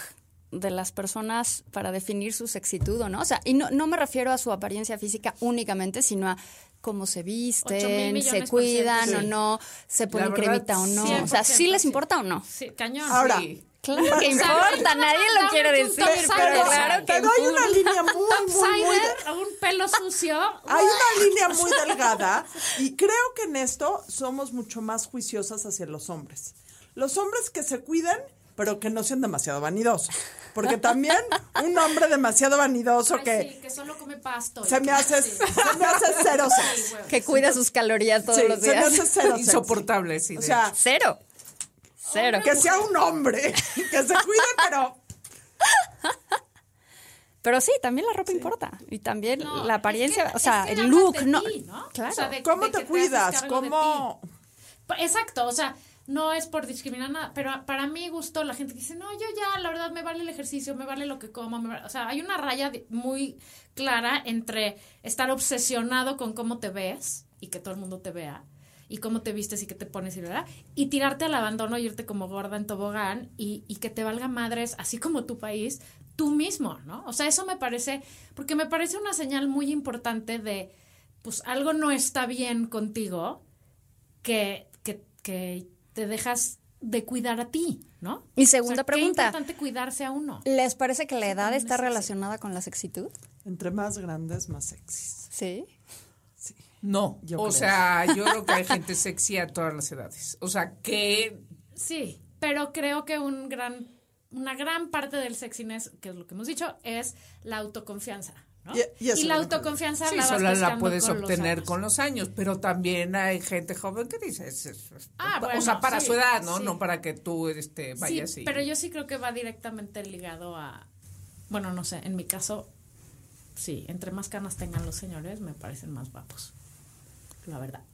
[SPEAKER 6] de las personas para definir su sexitud o no? O sea, y no, no me refiero a su apariencia física únicamente, sino a cómo se visten, se cuidan o
[SPEAKER 3] sí.
[SPEAKER 6] no, se ponen
[SPEAKER 5] verdad,
[SPEAKER 6] cremita o no. O sea,
[SPEAKER 3] 100%,
[SPEAKER 6] ¿sí les
[SPEAKER 3] sí.
[SPEAKER 6] importa o no?
[SPEAKER 3] Sí, cañón.
[SPEAKER 4] Ahora,
[SPEAKER 5] Sí.
[SPEAKER 6] Claro que importa, nadie lo quiere decir, pero claro que
[SPEAKER 4] pero hay una línea muy, muy,
[SPEAKER 3] un pelo sucio.
[SPEAKER 4] Hay una línea muy (laughs) delgada y creo que en esto somos mucho más juiciosas hacia los hombres. Los hombres que se cuiden, pero que no sean demasiado vanidosos. Porque también un hombre demasiado vanidoso
[SPEAKER 3] Ay,
[SPEAKER 4] que
[SPEAKER 3] sí, que solo come pasto.
[SPEAKER 4] se me hace,
[SPEAKER 3] sí.
[SPEAKER 4] se me hace cero sex.
[SPEAKER 6] Que cuida sus calorías todos
[SPEAKER 4] Sí,
[SPEAKER 6] los
[SPEAKER 4] se me
[SPEAKER 6] días.
[SPEAKER 4] hace cero sex.
[SPEAKER 5] Insoportable, sí.
[SPEAKER 4] O sea.
[SPEAKER 6] Cero. Cero.
[SPEAKER 4] que sea un hombre, que se cuide, pero
[SPEAKER 6] Pero sí, también la ropa importa. Y también
[SPEAKER 3] No,
[SPEAKER 6] la
[SPEAKER 3] es
[SPEAKER 6] apariencia,
[SPEAKER 3] que-
[SPEAKER 6] o sea,
[SPEAKER 3] es que
[SPEAKER 6] el look,
[SPEAKER 3] de
[SPEAKER 6] no.
[SPEAKER 3] ti, ¿no?
[SPEAKER 6] Claro.
[SPEAKER 3] O sea, de-
[SPEAKER 4] ¿cómo
[SPEAKER 3] de
[SPEAKER 4] te cuidas? ¿Cómo...?
[SPEAKER 3] ti. Exacto, o sea, no es por discriminar nada, pero para mí gusto la gente que dice, no, yo ya, la verdad, me vale el ejercicio, me vale lo que como, me vale-". o sea, hay una raya muy clara entre estar obsesionado con cómo te ves y que todo el mundo te vea y cómo te vistes y qué te pones y verdad y tirarte al abandono y irte como gorda en tobogán y, y que te valga madres así como tu país tú mismo no o sea eso me parece porque me parece una señal muy importante de pues algo no está bien contigo que, que, que te dejas de cuidar a ti, ¿no?
[SPEAKER 6] Y segunda
[SPEAKER 3] O sea,
[SPEAKER 6] pregunta.
[SPEAKER 3] Qué importante cuidarse a uno.
[SPEAKER 6] ¿Les parece que la edad está
[SPEAKER 3] es
[SPEAKER 6] relacionada con la sexitud?
[SPEAKER 4] Entre más grandes, más sexys.
[SPEAKER 6] Sí.
[SPEAKER 4] Sí.
[SPEAKER 5] No,
[SPEAKER 4] Yo
[SPEAKER 5] o
[SPEAKER 4] creo.
[SPEAKER 5] sea, yo creo que hay gente sexy a todas las edades. O sea, que
[SPEAKER 3] Sí, pero creo que un gran, una gran parte del sexiness, que es lo que hemos dicho, es la autoconfianza, ¿no?
[SPEAKER 4] Y-
[SPEAKER 3] la autoconfianza
[SPEAKER 5] sí,
[SPEAKER 3] la vas
[SPEAKER 5] solo la
[SPEAKER 3] pescando
[SPEAKER 5] puedes
[SPEAKER 3] con
[SPEAKER 5] obtener con los años, pero también hay gente joven que dice, es- es- es-
[SPEAKER 3] Ah,
[SPEAKER 5] o sea, para
[SPEAKER 3] sí,
[SPEAKER 5] su edad, ¿no?
[SPEAKER 3] sí.
[SPEAKER 5] No para que tú este, vayas
[SPEAKER 3] sí,
[SPEAKER 5] y...
[SPEAKER 3] pero yo sí creo que va directamente ligado a, bueno, no sé, en mi caso, sí, entre más canas tengan los señores, me parecen más guapos, la verdad.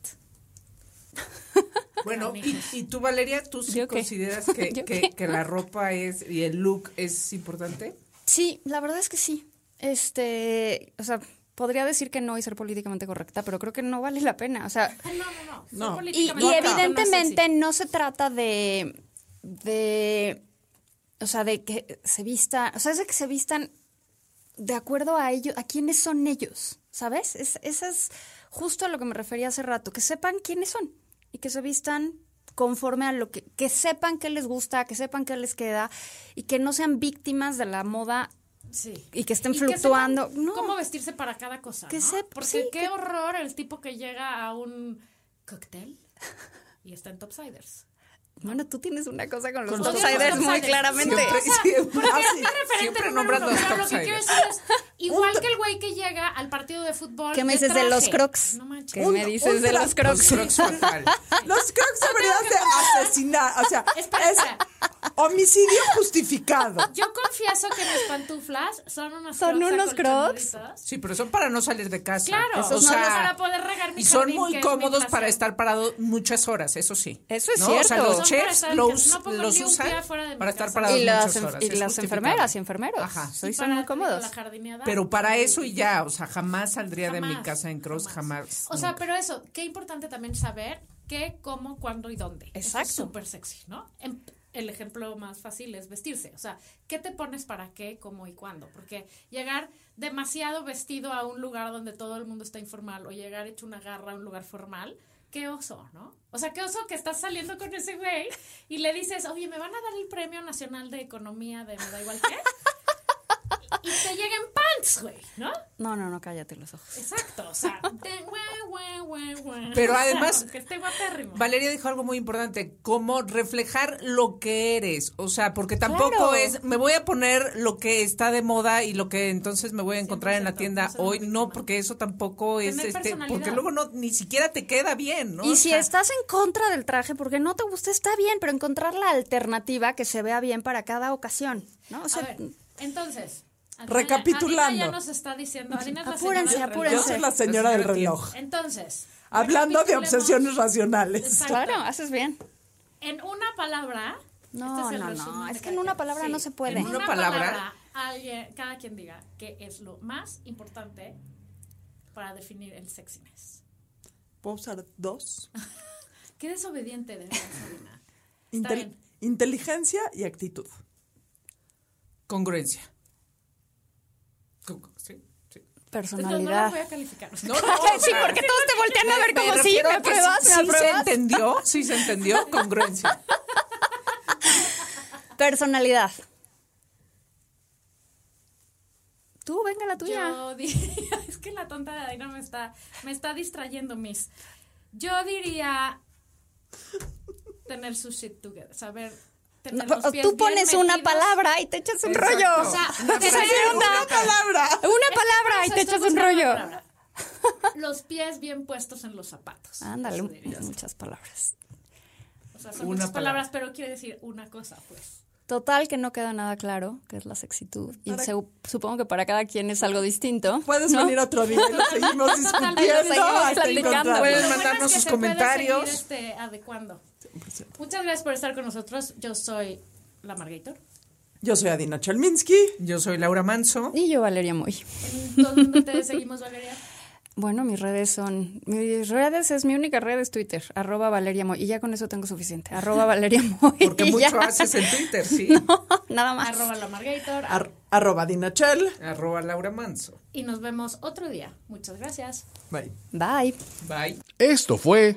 [SPEAKER 3] (laughs)
[SPEAKER 5] Bueno, y, tú, Valeria, ¿tú sí consideras que, (laughs)
[SPEAKER 6] ¿Yo
[SPEAKER 5] que, que la ropa es y el look es importante?
[SPEAKER 6] Sí, la verdad es que sí. Este, o sea, podría decir que no y ser políticamente correcta, pero creo que no vale la pena. O sea,
[SPEAKER 3] No, no, no.
[SPEAKER 4] No.
[SPEAKER 6] Y, y
[SPEAKER 3] no es
[SPEAKER 6] evidentemente no se trata de, de, o sea, de que se vistan, o sea, es de que se vistan de acuerdo a ellos, a quiénes son ellos, ¿sabes? Es, esa es justo a lo que me refería hace rato, que sepan quiénes son y que se vistan conforme a lo que, que sepan qué les gusta, que sepan qué les queda y que no sean víctimas de la moda
[SPEAKER 3] Sí.
[SPEAKER 6] y que estén
[SPEAKER 3] Y
[SPEAKER 6] fluctuando.
[SPEAKER 3] sepan
[SPEAKER 6] no.
[SPEAKER 3] cómo vestirse para cada cosa.
[SPEAKER 6] Que
[SPEAKER 3] ¿no? Porque
[SPEAKER 6] sí,
[SPEAKER 3] qué
[SPEAKER 6] que-
[SPEAKER 3] horror el tipo que llega a un cóctel (laughs) y está en Topsiders.
[SPEAKER 6] Bueno, tú tienes una cosa con los
[SPEAKER 4] Con
[SPEAKER 6] topsiders muy claramente.
[SPEAKER 5] Siempre, siempre.
[SPEAKER 4] Ah, sí.
[SPEAKER 5] Siempre los
[SPEAKER 3] pero lo que
[SPEAKER 5] topsiders.
[SPEAKER 3] quiero decir es, (laughs) igual que el güey que llega al partido de fútbol.
[SPEAKER 6] ¿Qué me
[SPEAKER 3] de
[SPEAKER 6] dices de los crocs?
[SPEAKER 3] No manches.
[SPEAKER 6] ¿Qué
[SPEAKER 4] Un-
[SPEAKER 6] me dices de los crocs?
[SPEAKER 5] Los crocs fatal. (laughs)
[SPEAKER 4] Los crocs deberían de asesinar. O sea,
[SPEAKER 3] Espera,
[SPEAKER 4] es
[SPEAKER 3] espera.
[SPEAKER 4] Homicidio justificado. (laughs)
[SPEAKER 3] Yo confieso que mis pantuflas son unos
[SPEAKER 6] ¿Son
[SPEAKER 3] crocs
[SPEAKER 6] unos crocs?
[SPEAKER 5] Sí, pero son para no salir de casa.
[SPEAKER 3] Claro,
[SPEAKER 6] Esos
[SPEAKER 3] o
[SPEAKER 6] no
[SPEAKER 3] sea, para poder regar mi
[SPEAKER 5] Y son muy cómodos para estar parado muchas horas, eso sí.
[SPEAKER 6] Eso es
[SPEAKER 5] ¿no? O sea,
[SPEAKER 6] cierto.
[SPEAKER 5] los
[SPEAKER 3] Son
[SPEAKER 5] chefs los.
[SPEAKER 3] No
[SPEAKER 5] los
[SPEAKER 3] ni un
[SPEAKER 5] usan para estar parados
[SPEAKER 6] Y
[SPEAKER 5] muchas horas.
[SPEAKER 6] y
[SPEAKER 5] es
[SPEAKER 6] las enfermeras y enfermeros.
[SPEAKER 5] Ajá.
[SPEAKER 6] Sí, son muy cómodos.
[SPEAKER 5] Pero para eso y ya, o sea, jamás saldría de mi casa en cross, jamás.
[SPEAKER 3] O sea,
[SPEAKER 5] nunca.
[SPEAKER 3] pero eso, qué importante también saber qué, cómo, cuándo y dónde.
[SPEAKER 6] Exacto.
[SPEAKER 3] es súper sexy, ¿no? El ejemplo más fácil es vestirse. O sea, ¿qué te pones para qué, cómo y cuándo? Porque llegar demasiado vestido a un lugar donde todo el mundo está informal o llegar hecho una garra a un lugar formal, qué oso, ¿no? O sea, qué oso que estás saliendo con ese güey y le dices, oye, me van a dar el Premio Nacional de Economía de me da igual qué. Y te lleguen pants, güey, ¿no?
[SPEAKER 6] No, no, no, cállate los ojos.
[SPEAKER 3] Exacto, o sea.
[SPEAKER 5] Pero
[SPEAKER 3] O sea,
[SPEAKER 5] además-
[SPEAKER 3] que esté guapérrimo.
[SPEAKER 5] Valeria dijo algo muy importante, como reflejar lo que eres, o sea, porque tampoco
[SPEAKER 6] Claro.
[SPEAKER 5] es, me voy a poner lo que está de moda y lo que entonces me voy a encontrar en la
[SPEAKER 3] 100%,
[SPEAKER 5] tienda
[SPEAKER 3] no
[SPEAKER 5] hoy, no, porque eso tampoco es, este, porque luego no, ni siquiera te queda bien, ¿no?
[SPEAKER 6] Y
[SPEAKER 5] O
[SPEAKER 6] si
[SPEAKER 5] sea,
[SPEAKER 6] estás en contra del traje porque no te gusta, está bien, pero encontrar la alternativa que se vea bien para cada ocasión, ¿no? O
[SPEAKER 3] A
[SPEAKER 6] sea,
[SPEAKER 3] ver, entonces. Adina-
[SPEAKER 4] Recapitulando.
[SPEAKER 3] Adina ya nos está diciendo. Adina es la
[SPEAKER 6] Apúrense,
[SPEAKER 3] señora del reloj.
[SPEAKER 6] apúrense.
[SPEAKER 4] Yo soy la señora del reloj.
[SPEAKER 3] Entonces.
[SPEAKER 4] Hablando de obsesiones racionales.
[SPEAKER 3] Exacto.
[SPEAKER 6] claro, haces bien.
[SPEAKER 3] En una palabra.
[SPEAKER 6] No,
[SPEAKER 3] este es
[SPEAKER 6] no, no, es que en una palabra no se puede.
[SPEAKER 3] En
[SPEAKER 5] ¿En una
[SPEAKER 3] una
[SPEAKER 5] palabra?
[SPEAKER 3] palabra, alguien, cada quien diga qué es lo más importante para definir el sexiness.
[SPEAKER 4] ¿Puedo usar dos? (laughs)
[SPEAKER 3] Qué desobediente de verdad, Sabina.
[SPEAKER 4] Intel- inteligencia y actitud.
[SPEAKER 5] Congruencia. Con- sí, sí.
[SPEAKER 3] Entonces, no
[SPEAKER 6] Personalidad.
[SPEAKER 3] voy a calificar.
[SPEAKER 5] No, (laughs) no,
[SPEAKER 6] sí, porque todos te voltean a ver como sí,
[SPEAKER 5] refiero
[SPEAKER 6] me apruebas,
[SPEAKER 5] sí,
[SPEAKER 6] me
[SPEAKER 5] sí se entendió, sí se entendió, congruencia. (laughs)
[SPEAKER 6] Personalidad. Tú, venga la tuya.
[SPEAKER 3] Yo diría, (laughs) es que la tonta de Aina me está, me está distrayendo, Miss. Yo diría tener su shit together, saber tener
[SPEAKER 6] No,
[SPEAKER 3] los pies
[SPEAKER 6] tú
[SPEAKER 3] bien
[SPEAKER 6] pones una
[SPEAKER 3] metidos.
[SPEAKER 6] palabra y te echas un
[SPEAKER 5] Exacto.
[SPEAKER 6] rollo.
[SPEAKER 3] O sea,
[SPEAKER 5] Una
[SPEAKER 4] Una palabra.
[SPEAKER 6] una palabra y te echas un rollo. (laughs)
[SPEAKER 3] Los pies bien puestos en los zapatos.
[SPEAKER 6] Ándale, muchas palabras.
[SPEAKER 3] O sea, son
[SPEAKER 5] Una
[SPEAKER 3] muchas
[SPEAKER 5] palabra.
[SPEAKER 3] palabras, pero quiere decir una cosa, pues.
[SPEAKER 6] Total que no queda nada claro, que es la sexitud. Y se- supongo que para cada quien es algo distinto.
[SPEAKER 4] Puedes
[SPEAKER 6] ¿no?
[SPEAKER 4] venir otro día y lo seguimos discutiendo
[SPEAKER 6] Seguimos
[SPEAKER 4] hasta.
[SPEAKER 5] Pueden mandarnos
[SPEAKER 3] es que
[SPEAKER 5] sus comentarios.
[SPEAKER 3] este, adecuando. Muchas gracias por estar con nosotros. Yo soy la Margator.
[SPEAKER 4] Yo soy Adina Chalminsky.
[SPEAKER 5] Yo soy Laura Manso.
[SPEAKER 6] Y yo, Valeria Moy.
[SPEAKER 3] ¿En ¿Dónde te seguimos, Valeria? (laughs)
[SPEAKER 6] Bueno, mis redes son. Mis redes es mi única red es Twitter, arroba Valeria Moy. Y ya con eso tengo suficiente. Arroba Valeria (laughs) Moy.
[SPEAKER 5] Porque mucho
[SPEAKER 6] ya.
[SPEAKER 5] haces en Twitter, sí. (laughs)
[SPEAKER 6] No, nada más.
[SPEAKER 3] Arroba la Margator.
[SPEAKER 4] Ar- arroba Adina Chel.
[SPEAKER 5] Arroba Laura Manso.
[SPEAKER 3] Y nos vemos otro día. Muchas gracias.
[SPEAKER 4] Bye.
[SPEAKER 6] Bye.
[SPEAKER 5] Bye.
[SPEAKER 1] Esto fue